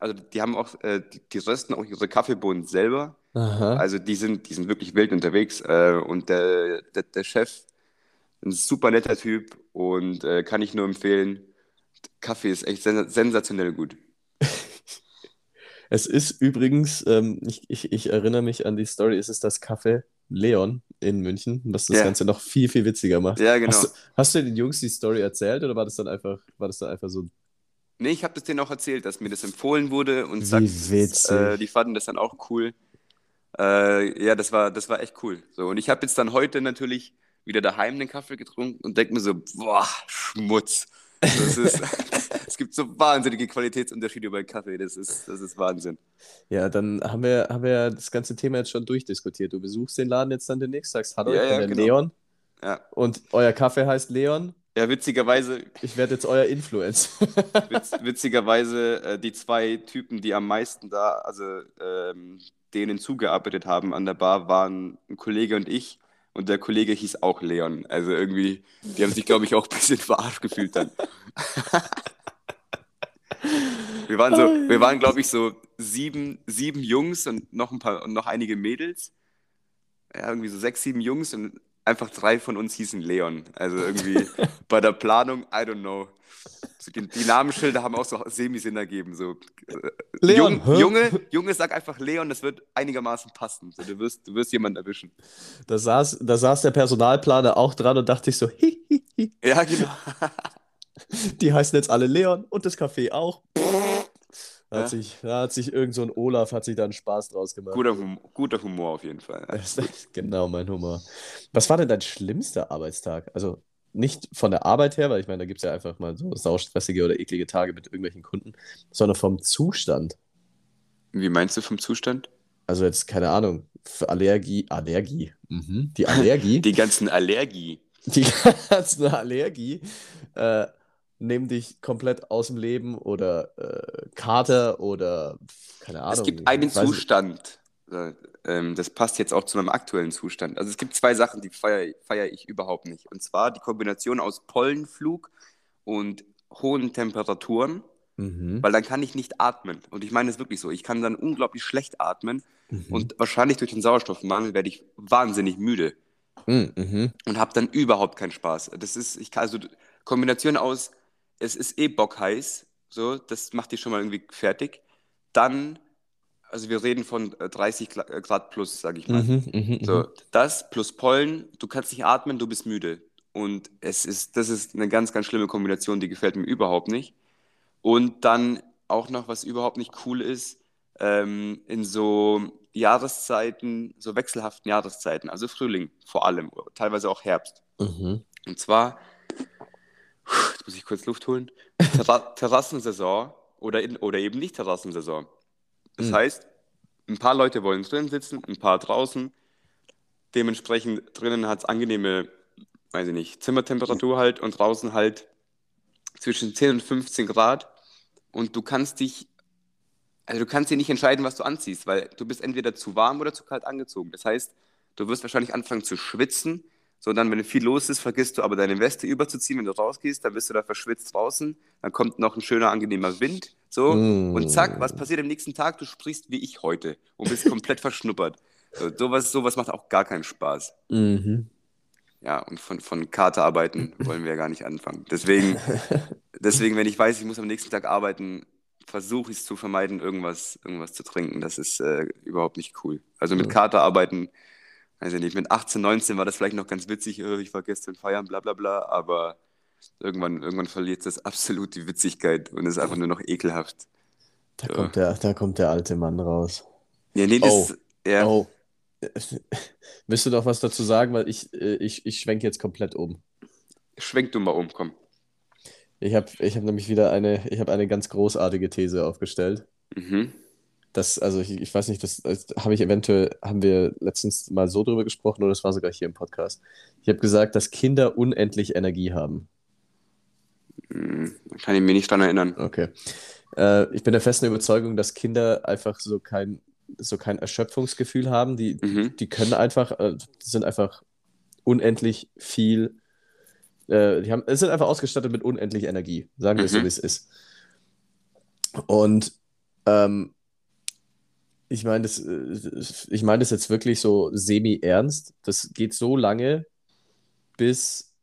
also die haben auch, äh, die, die rösten auch ihre Kaffeebohnen selber. Aha. Also die sind, die sind wirklich wild unterwegs. Äh, und der, der, der Chef, ein super netter Typ und äh, kann ich nur empfehlen. Kaffee ist echt sen sensationell gut. Es ist übrigens, ähm, ich, ich, ich erinnere mich an die Story, es ist das Café Leon in München, was das Ja. Ganze noch viel, viel witziger macht. Ja, genau. Hast du, hast du den Jungs die Story erzählt oder war das dann einfach, war das dann einfach so Nee, ich habe das denen auch erzählt, dass mir das empfohlen wurde und sagt, äh, die fanden das dann auch cool. Äh, ja, das war, das war echt cool. So, und ich habe jetzt dann heute natürlich wieder daheim den Kaffee getrunken und denke mir so, boah, Schmutz. Das ist, es gibt so wahnsinnige Qualitätsunterschiede bei Kaffee, das ist, das ist Wahnsinn. Ja, dann haben wir, haben wir das ganze Thema jetzt schon durchdiskutiert. Du besuchst den Laden jetzt dann demnächst, sagst, hallo, Ja, ich bin ja, genau. Leon Ja, und euer Kaffee heißt Leon. Ja witzigerweise, Ich werde jetzt euer Influencer. witz, witzigerweise äh, die zwei Typen, die am meisten da, also ähm, denen zugearbeitet haben an der Bar, waren ein Kollege und ich. Und der Kollege hieß auch Leon. Also irgendwie, die haben sich, glaube ich, auch ein bisschen verarscht gefühlt dann. Wir waren so, wir waren, glaube ich, so sieben, sieben Jungs und noch ein paar und noch einige Mädels. Ja, irgendwie so sechs, sieben Jungs und einfach drei von uns hießen Leon. Also irgendwie bei der Planung, I don't know. So, die, die Namensschilder haben auch so Semi-Sinn ergeben. So, äh, Leon, Jung? Junge, Junge, sag einfach Leon, das wird einigermaßen passen. So, du, wirst, du wirst jemanden erwischen. Da saß, da saß der Personalplaner auch dran und dachte ich so, hi, hi, hi, Ja, genau. die heißen jetzt alle Leon und das Café auch. Da Ja. hat sich, da hat sich irgend so ein Olaf, hat sich da einen Spaß draus gemacht. Guter, hum guter Humor auf jeden Fall. Genau mein Humor. Was war denn dein schlimmster Arbeitstag? Also nicht von der Arbeit her, weil ich meine, da gibt es ja einfach mal so saustressige oder eklige Tage mit irgendwelchen Kunden, sondern vom Zustand. Wie meinst du vom Zustand? Also jetzt, keine Ahnung, für Allergie, Allergie, mhm. die Allergie, Die ganzen Allergie. die ganze Allergie, äh, nehmen dich komplett aus dem Leben oder äh, Kater oder keine Ahnung. Es gibt einen. Zustand, äh, ähm, das passt jetzt auch zu meinem aktuellen Zustand. Also es gibt zwei Sachen, die feiere feier ich überhaupt nicht. Und zwar die Kombination aus Pollenflug und hohen Temperaturen, Mhm. weil dann kann ich nicht atmen. Und ich meine es wirklich so. Ich kann dann unglaublich schlecht atmen Mhm. und wahrscheinlich durch den Sauerstoffmangel werde ich wahnsinnig müde Mhm. Mhm. und habe dann überhaupt keinen Spaß. Das ist, ich kann also Kombination aus, es ist eh bockheiß, so, das macht dich schon mal irgendwie fertig. Dann, also wir reden von äh, 30 Gla- äh, Grad plus, sage ich mal. Mhm. Mhm. So, das plus Pollen, du kannst nicht atmen, du bist müde. Und es ist, das ist eine ganz, ganz schlimme Kombination, die gefällt mir überhaupt nicht. Und dann auch noch, was überhaupt nicht cool ist, ähm, in so Jahreszeiten, so wechselhaften Jahreszeiten, also Frühling vor allem, teilweise auch Herbst. Mhm. Und zwar, jetzt muss ich kurz Luft holen, Terra Terrassensaison oder, in, oder eben nicht Terrassensaison. Das Mhm. heißt, ein paar Leute wollen drin sitzen, ein paar draußen. Dementsprechend drinnen hat es angenehme, weiß ich nicht, Zimmertemperatur halt und draußen halt zwischen 10 und 15 Grad. Und du kannst dich, also du kannst dir nicht entscheiden, was du anziehst, weil du bist entweder zu warm oder zu kalt angezogen. Das heißt, du wirst wahrscheinlich anfangen zu schwitzen. So, dann, wenn viel los ist, vergisst du aber deine Weste überzuziehen, wenn du rausgehst, dann bist du da verschwitzt draußen. Dann kommt noch ein schöner, angenehmer Wind. So, Mm. und zack, was passiert am nächsten Tag? Du sprichst wie ich heute und bist komplett verschnuppert. So, sowas, sowas macht auch gar keinen Spaß. Mhm. Ja, und von, von Katerarbeiten wollen wir ja gar nicht anfangen. Deswegen, deswegen, wenn ich weiß, ich muss am nächsten Tag arbeiten, versuche ich es zu vermeiden, irgendwas, irgendwas zu trinken. Das ist äh, überhaupt nicht cool. Also mit. Katerarbeiten, weiß ich nicht, mit 18, 19 war das vielleicht noch ganz witzig, äh, ich war gestern feiern, bla bla bla, aber irgendwann, irgendwann verliert das absolut die Witzigkeit und ist einfach nur noch ekelhaft. Da So. kommt der, da kommt der alte Mann raus. Ja, nee, Oh. das, ja, Oh. Willst du noch was dazu sagen? Weil ich, äh, ich, ich schwenke jetzt komplett um. schwenk du mal um, komm. Ich habe ich hab nämlich wieder eine, ich habe eine ganz großartige These aufgestellt. Mhm. Das, also ich, ich weiß nicht, das, das habe ich eventuell, haben wir letztens mal so drüber gesprochen oder das war sogar hier im Podcast. Ich habe gesagt, dass Kinder unendlich Energie haben. Hm, Kann ich mich nicht dran erinnern. Okay. Äh, ich bin der festen Überzeugung, dass Kinder einfach so kein, so kein Erschöpfungsgefühl haben. Die, Mhm. die können einfach, äh, die sind einfach unendlich viel, äh, die haben, es sind einfach ausgestattet mit unendlich Energie, sagen wir es so, Mhm. wie es ist. Und ähm, ich meine das, äh, ich meine das jetzt wirklich so semi-ernst. Das geht so lange, bis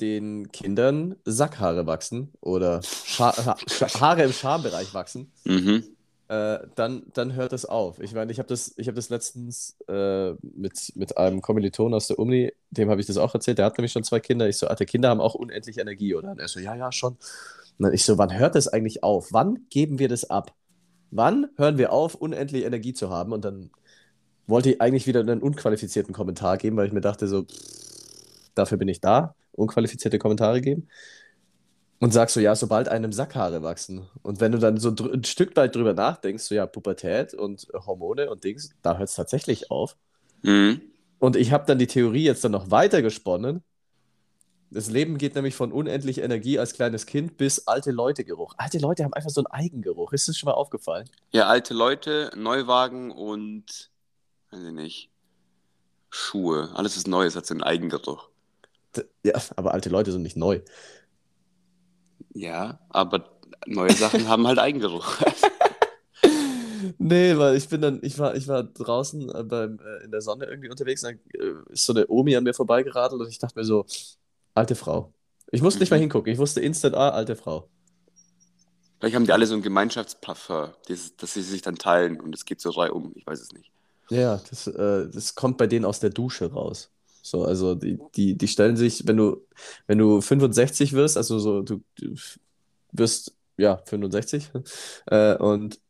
den Kindern Sackhaare wachsen oder Scha ha Haare im Schambereich wachsen Mhm. äh, dann, dann hört das auf. Ich meine, ich habe das, ich hab das letztens äh, mit, mit einem Kommiliton aus der Uni, dem habe ich das auch erzählt, der hat nämlich schon zwei Kinder. Ich so, Alter, Kinder haben auch unendlich Energie, oder? Und er so, ja, ja, schon. Und dann ich so, wann hört das eigentlich auf? Wann geben wir das ab? Wann hören wir auf, unendlich Energie zu haben? Und dann wollte ich eigentlich wieder einen unqualifizierten Kommentar geben, weil ich mir dachte, so, dafür bin ich da, unqualifizierte Kommentare geben. Und sagst so, ja, sobald einem Sackhaare wachsen. Und wenn du dann so ein Stück weit drüber nachdenkst, so ja, Pubertät und Hormone und Dings, da hört es tatsächlich auf. Mhm. Und ich habe dann die Theorie jetzt dann noch weiter gesponnen. Das Leben geht nämlich von unendlich Energie als kleines Kind bis alte Leute-Geruch. Alte Leute haben einfach so einen Eigengeruch. Ist das schon mal aufgefallen? Ja, alte Leute, Neuwagen und, weiß ich nicht, Schuhe. Alles, was Neues hat so einen Eigengeruch. Ja, aber alte Leute sind nicht neu. Ja, aber neue Sachen haben halt Eigengeruch. Nee, weil ich bin dann, ich war, ich war draußen äh, beim, äh, in der Sonne irgendwie unterwegs, und dann äh, ist so eine Omi an mir vorbeigeradelt und ich dachte mir so, alte Frau. Ich musste nicht mal Mhm. hingucken, ich wusste instant, ah, alte Frau. Vielleicht haben die alle so ein Gemeinschaftsparfum, dass sie sich dann teilen und es geht so reihum. Ich weiß es nicht. Ja, das, äh, das kommt bei denen aus der Dusche raus. So, also die, die, die stellen sich, wenn du, wenn du 65 wirst, also so, du, du wirst, ja, 65, äh, und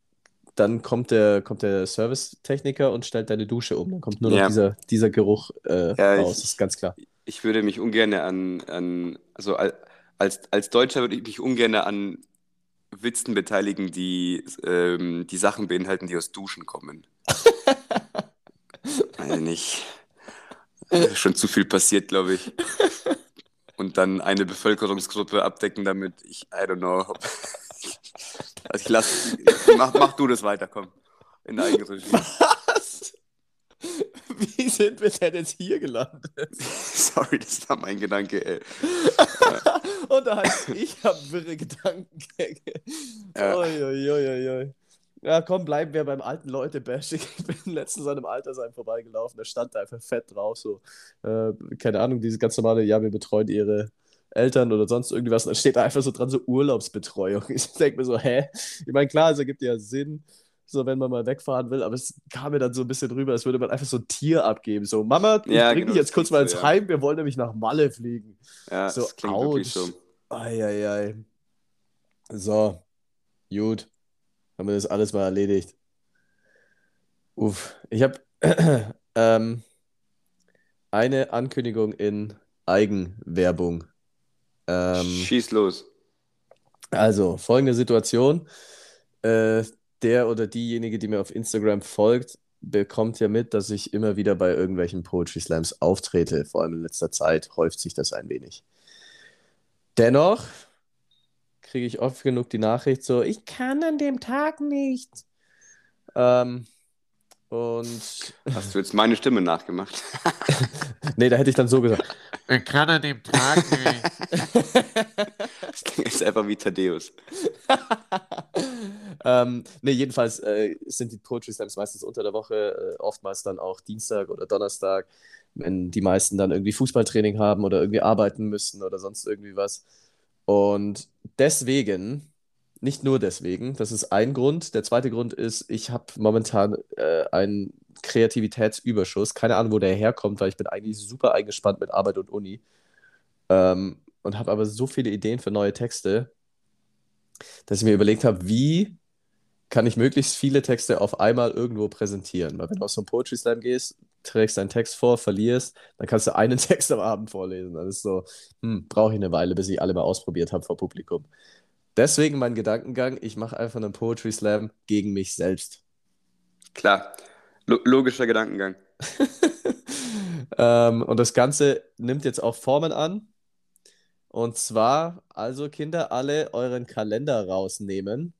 dann kommt der, kommt der Servicetechniker und stellt deine Dusche um. Dann kommt nur noch Ja. dieser, dieser Geruch äh, Ja, raus, ich- das ist ganz klar. Ich würde mich ungern an, an also al- als, als Deutscher würde ich mich ungern an Witzen beteiligen, die ähm, die Sachen beinhalten, die aus Duschen kommen. Weiß nicht. Ist Schon zu viel passiert, glaube ich. Und dann eine Bevölkerungsgruppe abdecken damit. Ich, I don't know. Also ich lass, mach, mach du das weiter, komm. In der Eigenregie. Was? Wie sind wir denn jetzt hier gelandet? Sorry, das war mein Gedanke, ey. Und da heißt ich habe wirre Gedankengänge. Ja. Oi, oi, oi, oi, oi. Ja, komm, bleiben wir beim alten Leute-Bashing. Ich bin letztens an einem Altersheim vorbeigelaufen, da stand da einfach fett drauf, so, äh, keine Ahnung, dieses ganz normale, ja, wir betreuen ihre Eltern oder sonst irgendwas. Und dann steht da einfach so dran, so Urlaubsbetreuung. Ich denke mir so, hä? Ich meine, klar, es ergibt ja Sinn, so wenn man mal wegfahren will, aber es kam mir dann so ein bisschen rüber, als würde man einfach so ein Tier abgeben. So, Mama, ich Ja, bring genau, dich jetzt kurz mal so, ins ja. Heim, wir wollen nämlich nach Malle fliegen. Ja, So, das klingt wirklich ouch. so. Eieiei. So, gut. Haben wir das alles mal erledigt. Uff, ich habe ähm, eine Ankündigung in Eigenwerbung. Ähm, Schieß los. also, folgende Situation. Äh, der oder diejenige, die mir auf Instagram folgt, bekommt ja mit, dass ich immer wieder bei irgendwelchen Poetry Slams auftrete. Vor allem in letzter Zeit häuft sich das ein wenig. Dennoch kriege ich oft genug die Nachricht so, ich kann an dem Tag nicht. Ähm, und Hast du jetzt meine Stimme nachgemacht? nee, da hätte ich dann so gesagt. Ich kann an dem Tag nicht. Das klingt jetzt einfach wie Thaddeus. ähm, nee, jedenfalls äh, sind die Poetry Slams meistens unter der Woche, äh, oftmals dann auch Dienstag oder Donnerstag, wenn die meisten dann irgendwie Fußballtraining haben oder irgendwie arbeiten müssen oder sonst irgendwie was. Und deswegen, nicht nur deswegen, das ist ein Grund. Der zweite Grund ist, ich habe momentan äh, einen Kreativitätsüberschuss. Keine Ahnung, wo der herkommt, weil ich bin eigentlich super eingespannt mit Arbeit und Uni. Ähm, und habe aber so viele Ideen für neue Texte, dass ich mir überlegt habe, wie kann ich möglichst viele Texte auf einmal irgendwo präsentieren. Weil wenn du auf so einen Poetry Slam gehst, trägst deinen Text vor, verlierst, dann kannst du einen Text am Abend vorlesen. Das ist so, hm, brauche ich eine Weile, bis ich alle mal ausprobiert habe vor Publikum. Deswegen mein Gedankengang, ich mache einfach einen Poetry Slam gegen mich selbst. Klar. Lo logischer Gedankengang. ähm, und das Ganze nimmt jetzt auch Formen an. Und zwar, also Kinder, alle euren Kalender rausnehmen.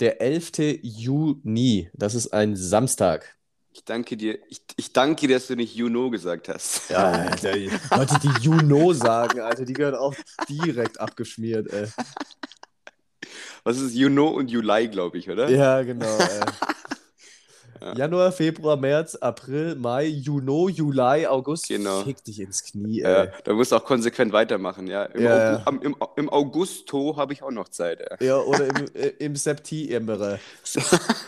Der 11. Juni, das ist ein Samstag. Ich danke dir, ich, ich danke dir, dass du nicht Juno gesagt hast. Ja, Alter, Leute, die Juno sagen, Alter, die gehören auch direkt abgeschmiert, ey. Was ist Juno und Juli, glaube ich, oder? Ja, genau, ey. Januar, Februar, März, April, Mai, Juni, Juli, August. Genau. Fick dich ins Knie, Ja, ey. da musst du auch konsequent weitermachen, ja. Im, Ja, Augu ja. am, im, Im Augusto habe ich auch noch Zeit, ja. Ja, oder im, äh, im September.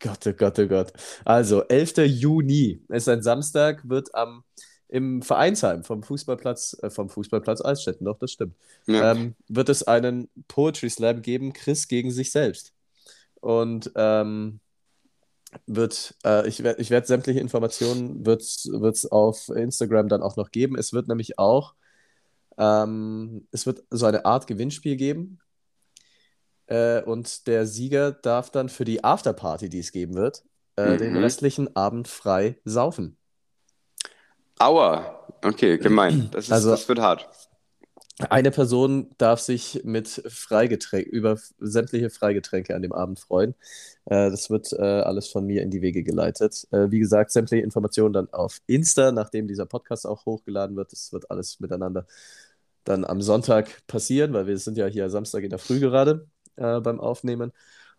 Gott, oh Gott, oh Gott. Also, 11. Juni ist ein Samstag, wird am, im Vereinsheim vom Fußballplatz, äh, vom Fußballplatz Altstetten, doch, das stimmt, Ja. ähm, wird es einen Poetry Slam geben, Chris gegen sich selbst. Und ähm, wird, äh, ich werde ich werd sämtliche Informationen wird's, wird's auf Instagram dann auch noch geben. Es wird nämlich auch, ähm, es wird so eine Art Gewinnspiel geben. Äh, und der Sieger darf dann für die Afterparty, die es geben wird, äh, den Mhm. restlichen Abend frei saufen. Aua. Okay, gemein. Das, ist, Also- das wird hart. Eine Person darf sich mit Freigetränk, über sämtliche Freigetränke an dem Abend freuen. Äh, das wird äh, alles von mir in die Wege geleitet. Äh, wie gesagt, sämtliche Informationen dann auf Insta, nachdem dieser Podcast auch hochgeladen wird. Das wird alles miteinander dann am Sonntag passieren, weil wir sind ja hier Samstag in der Früh gerade äh, beim Aufnehmen.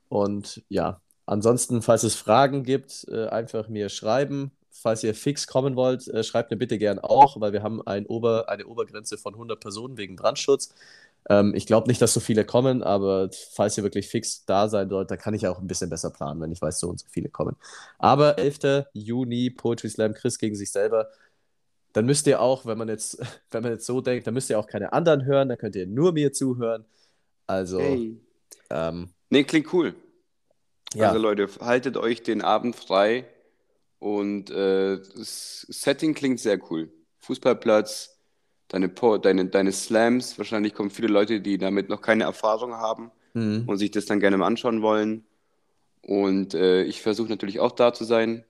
Und ja, ansonsten, falls es Fragen gibt, äh, einfach mir schreiben. Falls ihr fix kommen wollt, äh, schreibt mir bitte gern auch, weil wir haben ein Ober, eine Obergrenze von 100 Personen wegen Brandschutz. Ähm, ich glaube nicht, dass so viele kommen, aber falls ihr wirklich fix da sein sollt, dann kann ich auch ein bisschen besser planen, wenn ich weiß, so und so viele kommen. Aber 11. Juni, Poetry Slam, Chris gegen sich selber. Dann müsst ihr auch, wenn man jetzt, wenn man jetzt so denkt, dann müsst ihr auch keine anderen hören, dann könnt ihr nur mir zuhören. Also, Hey. ähm, Nee, klingt cool. ja. Also Leute, haltet euch den Abend frei und äh, das Setting klingt sehr cool. Fußballplatz, deine, Po- deine, deine Slams, wahrscheinlich kommen viele Leute, die damit noch keine Erfahrung haben Mhm. und sich das dann gerne mal anschauen wollen. Und äh, ich versuche natürlich auch da zu sein.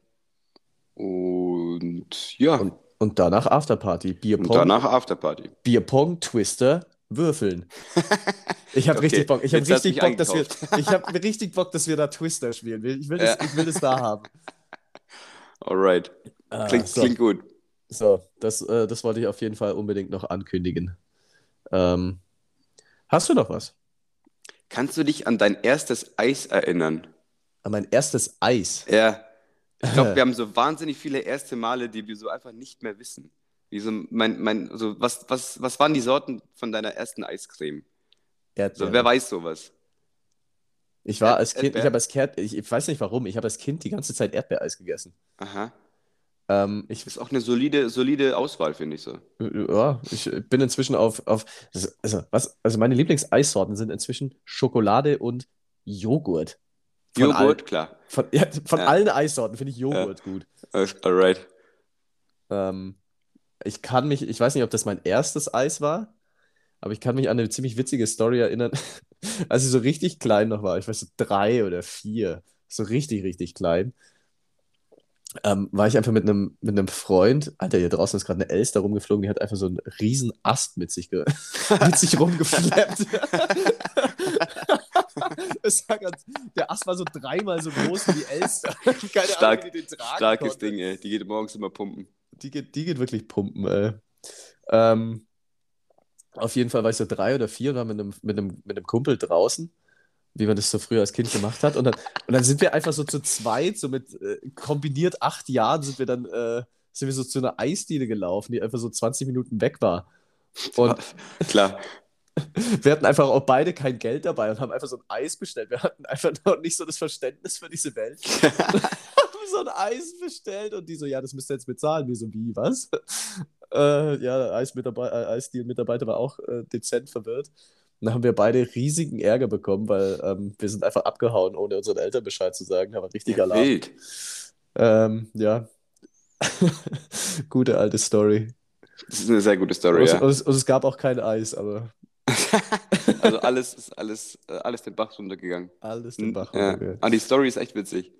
Und ja, Und, und danach Afterparty, und Bierpong, danach Afterparty. Bierpong, Twister, Würfeln. Ich habe Okay, richtig Bock. Ich habe richtig Bock, dass wir, eingekauft. ich habe richtig Bock, dass wir da Twister spielen. Ich will das, Ja. ich will das da haben. Alright. Ah, Klingt, so, klingt gut. so das, äh, das wollte ich auf jeden Fall unbedingt noch ankündigen. Ähm, hast du noch was? Kannst du dich an dein erstes Eis erinnern? An mein erstes Eis. Ja. Ich glaube, wir haben so wahnsinnig viele erste Male, die wir so einfach nicht mehr wissen. Wie so mein, mein, so was, was, was waren die Sorten von deiner ersten Eiscreme? So, Erdbeere. wer weiß sowas? Ich war Erd- als Kind, ich habe als Kind, ich, ich weiß nicht warum, ich habe als Kind die ganze Zeit Erdbeereis gegessen. Aha. Ähm, ich, Ist auch eine solide, solide Auswahl, finde ich so. ja, ich bin inzwischen auf, auf also, was, also meine Lieblingseissorten sind inzwischen Schokolade und Joghurt. Von Joghurt, klar. Von, ja, von Ja. allen Eissorten finde ich Joghurt gut. Alles- Alright. Ähm, ich kann mich, ich weiß nicht, ob das mein erstes Eis war, aber ich kann mich an eine ziemlich witzige Story erinnern, als ich so richtig klein noch war. Ich weiß so drei oder vier, so richtig, richtig klein. Ähm, war ich einfach mit einem, mit einem Freund, Alter, hier draußen ist gerade eine Elster rumgeflogen, die hat einfach so einen riesen Ast mit sich, ge mit sich war ganz, der Ast war so dreimal so groß wie die Elster. Keine Stark- Ahnung, wie die den tragen Starkes konnte. Ding, ey. Die geht morgens immer pumpen. Die geht, die geht wirklich pumpen, ey. Ähm, auf jeden Fall war ich so drei oder vier und war mit einem, mit einem, mit einem Kumpel draußen, wie man das so früher als Kind gemacht hat. Und dann, und dann sind wir einfach so zu zweit, so mit äh, kombiniert acht Jahren, sind wir dann äh, sind wir so zu einer Eisdiele gelaufen, die einfach so 20 Minuten weg war. Und Klar. wir hatten einfach auch beide kein Geld dabei und haben einfach so ein Eis bestellt. Wir hatten einfach noch nicht so das Verständnis für diese Welt. haben so ein Eis bestellt und die so, ja, das müsst ihr jetzt bezahlen. Wir so, wie, was? Äh, ja, der Eismitarbeiter, äh, Eisdeal-Mitarbeiter war auch äh, dezent verwirrt. Und dann haben wir beide riesigen Ärger bekommen, weil ähm, wir sind einfach abgehauen, ohne unseren Eltern Bescheid zu sagen. Da war richtiger Alarm. Wild. Ähm, ja. Gute alte Story. Das ist eine sehr gute Und Story, es, ja. und, es, und es gab auch kein Eis, aber Also alles ist alles, äh, alles den Bach runtergegangen. alles den Bach Ja. runtergegangen. Ah, die Story ist echt witzig.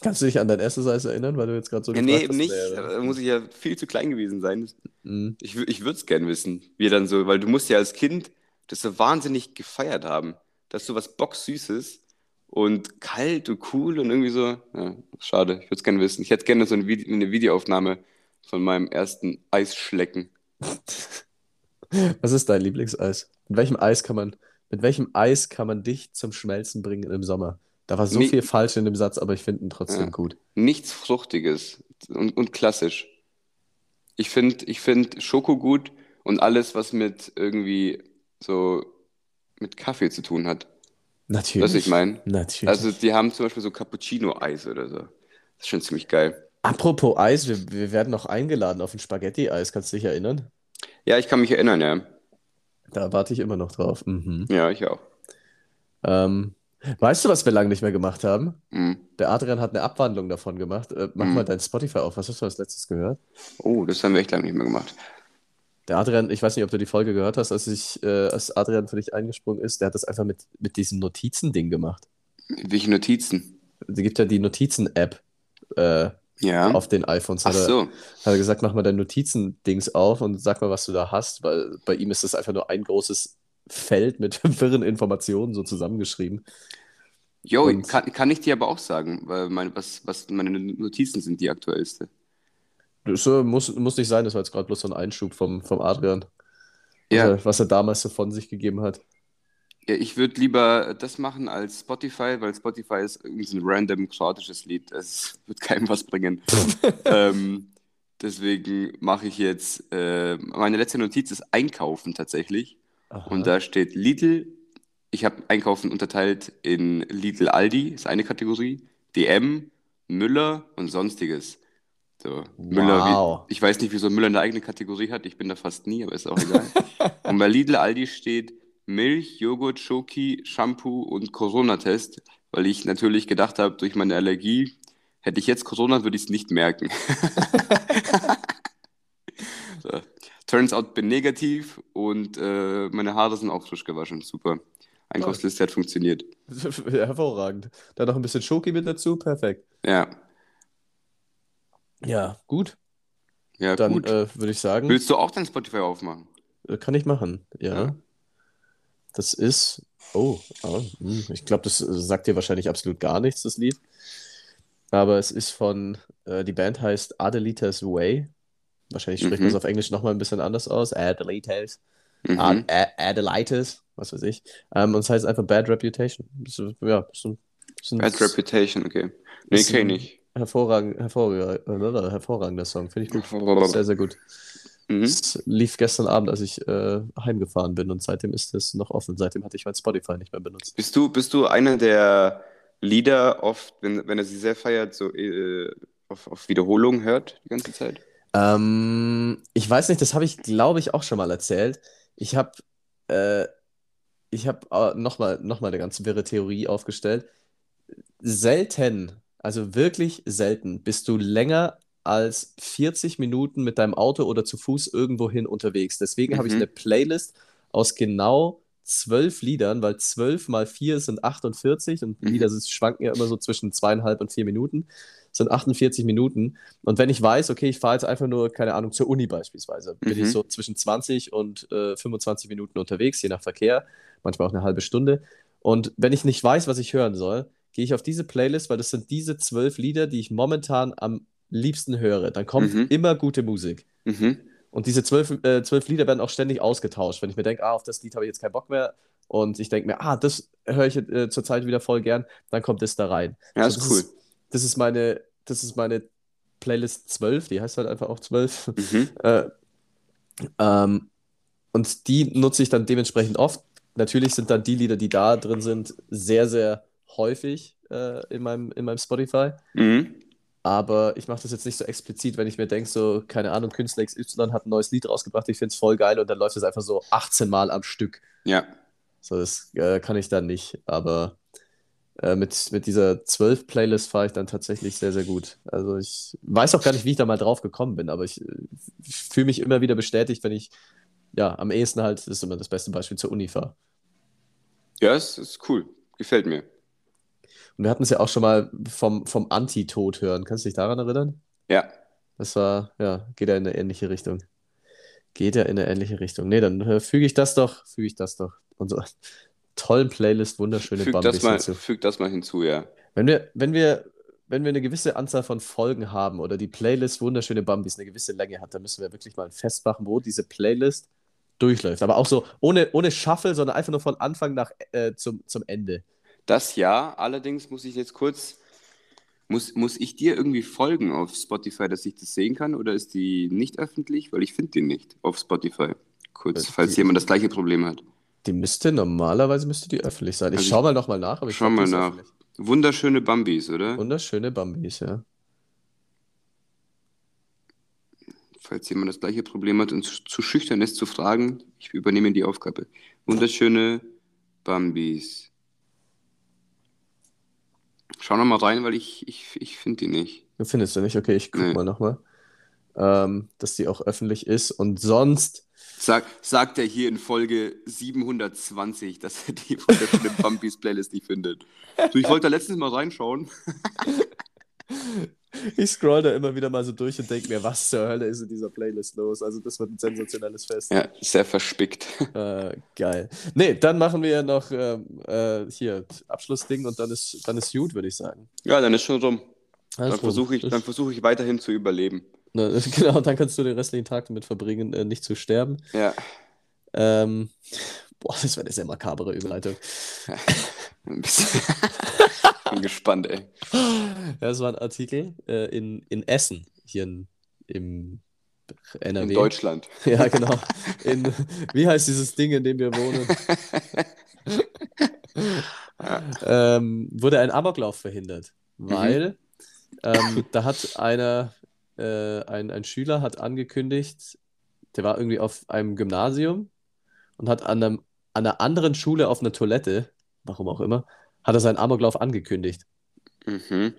Kannst du dich an dein erstes Eis erinnern, weil du jetzt gerade so Ja, nee, hast? nicht. Da muss ich ja viel zu klein gewesen sein. Mhm. Ich, ich würde es gern wissen, wie er dann so, weil du musst ja als Kind das so wahnsinnig gefeiert haben. Das ist so was Bocksüßes und kalt und cool und irgendwie so. Ja, schade, ich würde es gerne wissen. Ich hätte gerne so eine, Vide eine Videoaufnahme von meinem ersten Eisschlecken. Was ist dein Lieblingseis? Mit welchem Eis kann man, mit welchem Eis kann man dich zum Schmelzen bringen im Sommer? Da war so Mi- viel falsch in dem Satz, aber ich finde ihn trotzdem Ja. gut. Nichts Fruchtiges und, und klassisch. Ich finde ich find Schoko gut und alles, was mit irgendwie so mit Kaffee zu tun hat. Natürlich. Was ich meine? Natürlich. Also die haben zum Beispiel so Cappuccino-Eis oder so. Das ist schon ziemlich geil. Apropos Eis, wir, wir werden noch eingeladen auf ein Spaghetti-Eis. Kannst du dich erinnern? Ja, ich kann mich erinnern, ja. Da warte ich immer noch drauf. Mhm. Ja, ich auch. Ähm, weißt du, was wir lange nicht mehr gemacht haben? Mhm. Der Adrian hat eine Abwandlung davon gemacht. Äh, mach Mhm. mal dein Spotify auf. Was hast du als letztes gehört? Oh, das haben wir echt lange nicht mehr gemacht. Der Adrian, ich weiß nicht, ob du die Folge gehört hast, als ich, äh, als Adrian für dich eingesprungen ist, der hat das einfach mit, mit diesem Notizending gemacht. Welche Notizen? Es gibt ja die Notizen-App äh, Ja. auf den iPhones. Ach Hat er, so. hat er gesagt, mach mal dein Notizen-Dings auf und sag mal, was du da hast, weil bei ihm ist das einfach nur ein großes Feld mit wirren Informationen so zusammengeschrieben. Jo, kann, kann ich dir aber auch sagen, weil meine, was, was meine Notizen sind, die aktuellste. Das äh, muss, muss nicht sein, das war jetzt gerade bloß so ein Einschub vom, vom Adrian, Ja. was, er, was er damals so von sich gegeben hat. Ja, ich würde lieber das machen als Spotify, weil Spotify ist irgendwie so ein random kroatisches Lied. Es wird keinem was bringen. ähm, deswegen mache ich jetzt, äh, meine letzte Notiz ist Einkaufen tatsächlich. Aha. Und da steht Lidl. Ich habe Einkaufen unterteilt in Lidl Aldi, ist eine Kategorie, DM, Müller und Sonstiges. So, Müller, Wow. wie, ich weiß nicht, wieso Müller eine eigene Kategorie hat, ich bin da fast nie, aber ist auch egal. und bei Lidl Aldi steht Milch, Joghurt, Schoki, Shampoo und Corona-Test, weil ich natürlich gedacht habe, durch meine Allergie, hätte ich jetzt Corona, würde ich es nicht merken. so. Turns out, bin negativ und äh, meine Haare sind auch frisch gewaschen. Super. Einkaufsliste hat funktioniert. Hervorragend. Dann noch ein bisschen Schoki mit dazu, perfekt. Ja, Ja, gut. ja, Dann gut. äh, würde ich sagen, Willst du auch dein Spotify aufmachen? äh, kann ich machen. Ja. Ja. Das ist. Oh, hm, ich glaube, das äh, sagt dir wahrscheinlich absolut gar nichts, das Lied. Aber es ist von, äh, die Band heißt Adelita's Way. Wahrscheinlich spricht man es Mhm. auf Englisch nochmal ein bisschen anders aus. Adelita's. Mhm. Ad was weiß ich. Ähm, und es heißt einfach Bad Reputation. Ist, ja, ist ein, das ist ein Bad Reputation, okay. Nee, ist kenn ein ich. hervorragend, hervorragender, hervorragender Song. Finde ich gut. Sehr, sehr gut. Mhm. Es lief gestern Abend, als ich äh, heimgefahren bin und seitdem ist es noch offen. Seitdem hatte ich mein Spotify nicht mehr benutzt. Bist du, bist du einer der Lieder oft, wenn, wenn er sie sehr feiert, so äh, auf, auf Wiederholung hört die ganze Zeit? Ähm, ich weiß nicht, das habe ich, glaube ich, auch schon mal erzählt. Ich habe äh, ich habe äh, nochmal noch mal eine ganz wirre Theorie aufgestellt. selten, also wirklich selten, bist du länger als 40 Minuten mit deinem Auto oder zu Fuß irgendwohin unterwegs. Deswegen habe ich Mhm. eine Playlist aus genau zwölf Liedern, weil zwölf mal vier sind 48 und Mhm. Lieder schwanken ja immer so zwischen zweieinhalb und vier Minuten. Das sind 48 Minuten. Und wenn ich weiß, okay, ich fahre jetzt einfach nur, keine Ahnung, zur Uni beispielsweise, bin Mhm. ich so zwischen 20 und äh, 25 Minuten unterwegs, je nach Verkehr, manchmal auch eine halbe Stunde. Und wenn ich nicht weiß, was ich hören soll, gehe ich auf diese Playlist, weil das sind diese zwölf Lieder, die ich momentan am liebsten höre. Dann kommt Mhm. immer gute Musik. Mhm. Und diese zwölf, äh, zwölf Lieder werden auch ständig ausgetauscht. Wenn ich mir denke, ah, auf das Lied habe ich jetzt keinen Bock mehr und ich denke mir, ah, das höre ich äh, zurzeit wieder voll gern, dann kommt das da rein. Ja, So, ist cool. Ist, das, ist meine, das ist meine Playlist 12, die heißt halt einfach auch 12. Mhm. Äh, ähm, und die nutze ich dann dementsprechend oft. Natürlich sind dann die Lieder, die da drin sind, sehr, sehr häufig äh, in meinem, in meinem Spotify. Mhm. Aber ich mache das jetzt nicht so explizit, wenn ich mir denke, so, keine Ahnung, Künstler XY hat ein neues Lied rausgebracht, ich finde es voll geil und dann läuft es einfach so 18 Mal am Stück. Ja. So, das äh, kann ich dann nicht. Aber äh, mit, mit dieser 12-Playlist fahre ich dann tatsächlich sehr, sehr gut. Also ich weiß auch gar nicht, wie ich da mal drauf gekommen bin, aber ich, ich fühle mich immer wieder bestätigt, wenn ich, ja, am ehesten halt, das ist immer das beste Beispiel, zur Uni fahre. Ja, es ist cool. Gefällt mir. Und wir hatten es ja auch schon mal vom, vom Anti-Tod hören. Kannst du dich daran erinnern? Ja. Das war, ja, geht ja in eine ähnliche Richtung. Geht ja in eine ähnliche Richtung. Nee, dann äh, füge ich das doch, füge ich das doch. Unsere tollen Playlist, wunderschöne Füg Bambis das, mal, hinzu. füg das mal hinzu, ja. Wenn wir, wenn wir, wenn wir eine gewisse Anzahl von Folgen haben oder die Playlist Wunderschöne Bambis eine gewisse Länge hat, dann müssen wir wirklich mal festmachen, wo diese Playlist durchläuft. Aber auch so ohne, ohne Shuffle, sondern einfach nur von Anfang nach äh, zum, zum Ende. Das ja, allerdings muss ich jetzt kurz, muss, muss ich dir irgendwie folgen auf Spotify, dass ich das sehen kann, oder ist die nicht öffentlich? Weil ich finde die nicht auf Spotify. Kurz, Äh, falls jemand das gleiche Problem hat. Die müsste normalerweise müsste die öffentlich sein. Ich Also schaue mal nochmal nach, aber ich Schau mal nach. öffentlich. Wunderschöne Bambis, oder? Wunderschöne Bambis, ja. Falls jemand das gleiche Problem hat und zu, schüchtern ist zu fragen, ich übernehme die Aufgabe. Wunderschöne Bambis. Schau noch mal rein, weil ich, ich, ich finde die nicht. Du findest du nicht? Okay, ich guck Nee. mal nochmal. Ähm, dass die auch öffentlich ist. Und sonst, Sag, sagt er hier in Folge 720, dass er die wunderschöne Bambis Playlist nicht findet. Du, ich wollte da letztens mal reinschauen. ich scroll da immer wieder mal so durch und denke mir, was zur Hölle ist in dieser Playlist los? Also, das wird ein sensationelles Fest. Ja, sehr verspickt. Äh, geil. Nee, dann machen wir noch ähm, äh, hier Abschlussding und dann ist, dann ist gut, würde ich sagen. Ja, dann ist schon rum. Alles Dann versuche ich, dann versuche ich weiterhin zu überleben. Ne, genau, dann kannst du den restlichen Tag damit verbringen, äh, nicht zu sterben. Ja, Ähm, boah, das wäre eine sehr makabere Überleitung. ein bisschen. Bin gespannt, ey. Ja, das war ein Artikel äh, in, in Essen, hier in, im In NRW. Deutschland. Ja, genau. In, wie heißt dieses Ding, in dem wir wohnen? ähm, wurde ein Amoklauf verhindert, weil ähm, da hat einer, äh, ein, ein Schüler hat angekündigt, der war irgendwie auf einem Gymnasium und hat an, einem, an einer anderen Schule auf einer Toilette, warum auch immer, hat er seinen Amoklauf angekündigt. Mhm.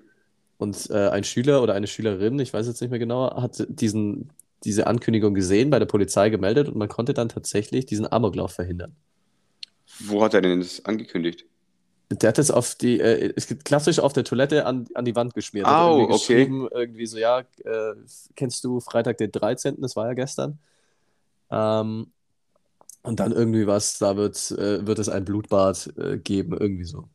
Und äh, ein Schüler oder eine Schülerin, ich weiß jetzt nicht mehr genau, hat diesen, diese Ankündigung gesehen, bei der Polizei gemeldet und man konnte dann tatsächlich diesen Amoklauf verhindern. Wo hat er denn das angekündigt? Der hat es auf die, äh, es gibt klassisch auf der Toilette an, an die Wand geschmiert. Au, irgendwie okay. geschrieben, irgendwie so, ja, äh, kennst du Freitag den 13., das war ja gestern. Ähm, und dann irgendwie was, da wird, äh, wird es ein Blutbad äh, geben, irgendwie so.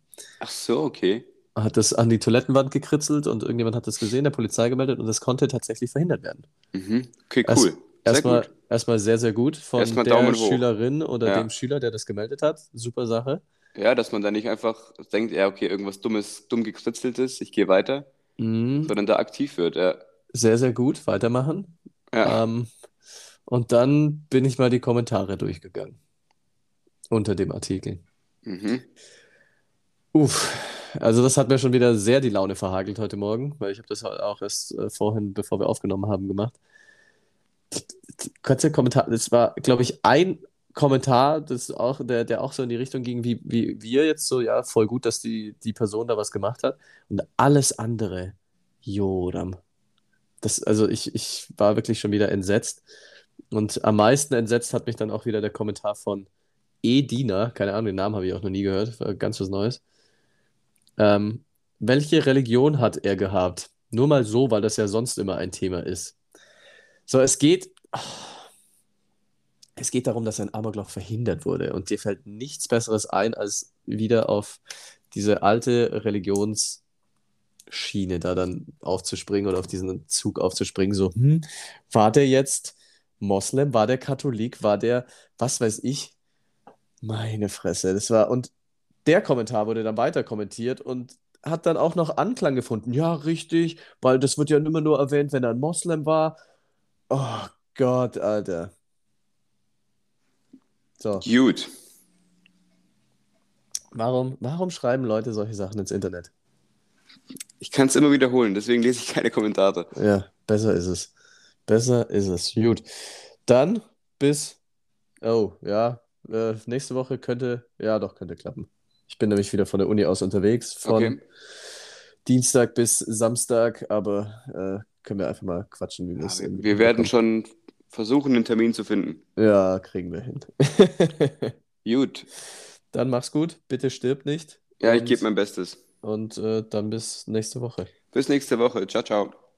Ach so, okay. Hat das an die Toilettenwand gekritzelt und irgendjemand hat das gesehen, der Polizei gemeldet und das konnte tatsächlich verhindert werden. Mhm. Okay, Erst- cool. Sehr Erstmal, erstmal sehr, sehr gut von Erstmal der. Schülerin oder Ja. dem Schüler, der das gemeldet hat. Super Sache. Ja, dass man da nicht einfach denkt, ja, okay, irgendwas Dummes, dumm gekritzeltes, ich gehe weiter, Mhm. sondern da aktiv wird. Ja. Sehr, sehr gut. Weitermachen. Ja. Ähm, und dann bin ich mal die Kommentare durchgegangen. Unter dem Artikel. Mhm. Uff. Also das hat mir schon wieder sehr die Laune verhagelt heute Morgen, weil ich habe das auch erst äh, vorhin, bevor wir aufgenommen haben, gemacht. Ganze Kommentar, es war, glaube ich, ein, Kommentar, das auch, der, der auch so in die Richtung ging, wie, wie wir jetzt so, ja, voll gut, dass die, die Person da was gemacht hat. Und alles andere, Jodam. Das, also ich, ich war wirklich schon wieder entsetzt. Und am meisten entsetzt hat mich dann auch wieder der Kommentar von Edina, keine Ahnung, den Namen habe ich auch noch nie gehört, ganz was Neues. Ähm, welche Religion hat er gehabt? Nur mal so, weil das ja sonst immer ein Thema ist. So, es geht, es geht darum, dass ein Amoklauf verhindert wurde. Und dir fällt nichts Besseres ein, als wieder auf diese alte Religionsschiene da dann aufzuspringen oder auf diesen Zug aufzuspringen. So, hm, war der jetzt Moslem? War der Katholik? War der, was weiß ich? Meine Fresse, das war, und der Kommentar wurde dann weiter kommentiert und hat dann auch noch Anklang gefunden. Ja, richtig, weil das wird ja immer nur erwähnt, wenn er ein Moslem war. Oh Gott, Alter. So, Gut. warum, warum schreiben Leute solche Sachen ins Internet? Ich kann es immer wiederholen, deswegen lese ich keine Kommentare. Ja, besser ist es. Besser ist es. Gut. Dann bis, oh, ja, äh, nächste Woche könnte, ja, doch, könnte klappen. Ich bin nämlich wieder von der Uni aus unterwegs, von Okay. Dienstag bis Samstag, aber äh, können wir einfach mal quatschen, wie wir Ja, es wir, irgendwie wir werden hinbekommen. schon versuchen, einen Termin zu finden. Ja, kriegen wir hin. Gut. Dann mach's gut, bitte stirb nicht Ja, ich gebe und, mein Bestes. und äh, dann bis nächste Woche. Bis nächste Woche. Ciao, ciao.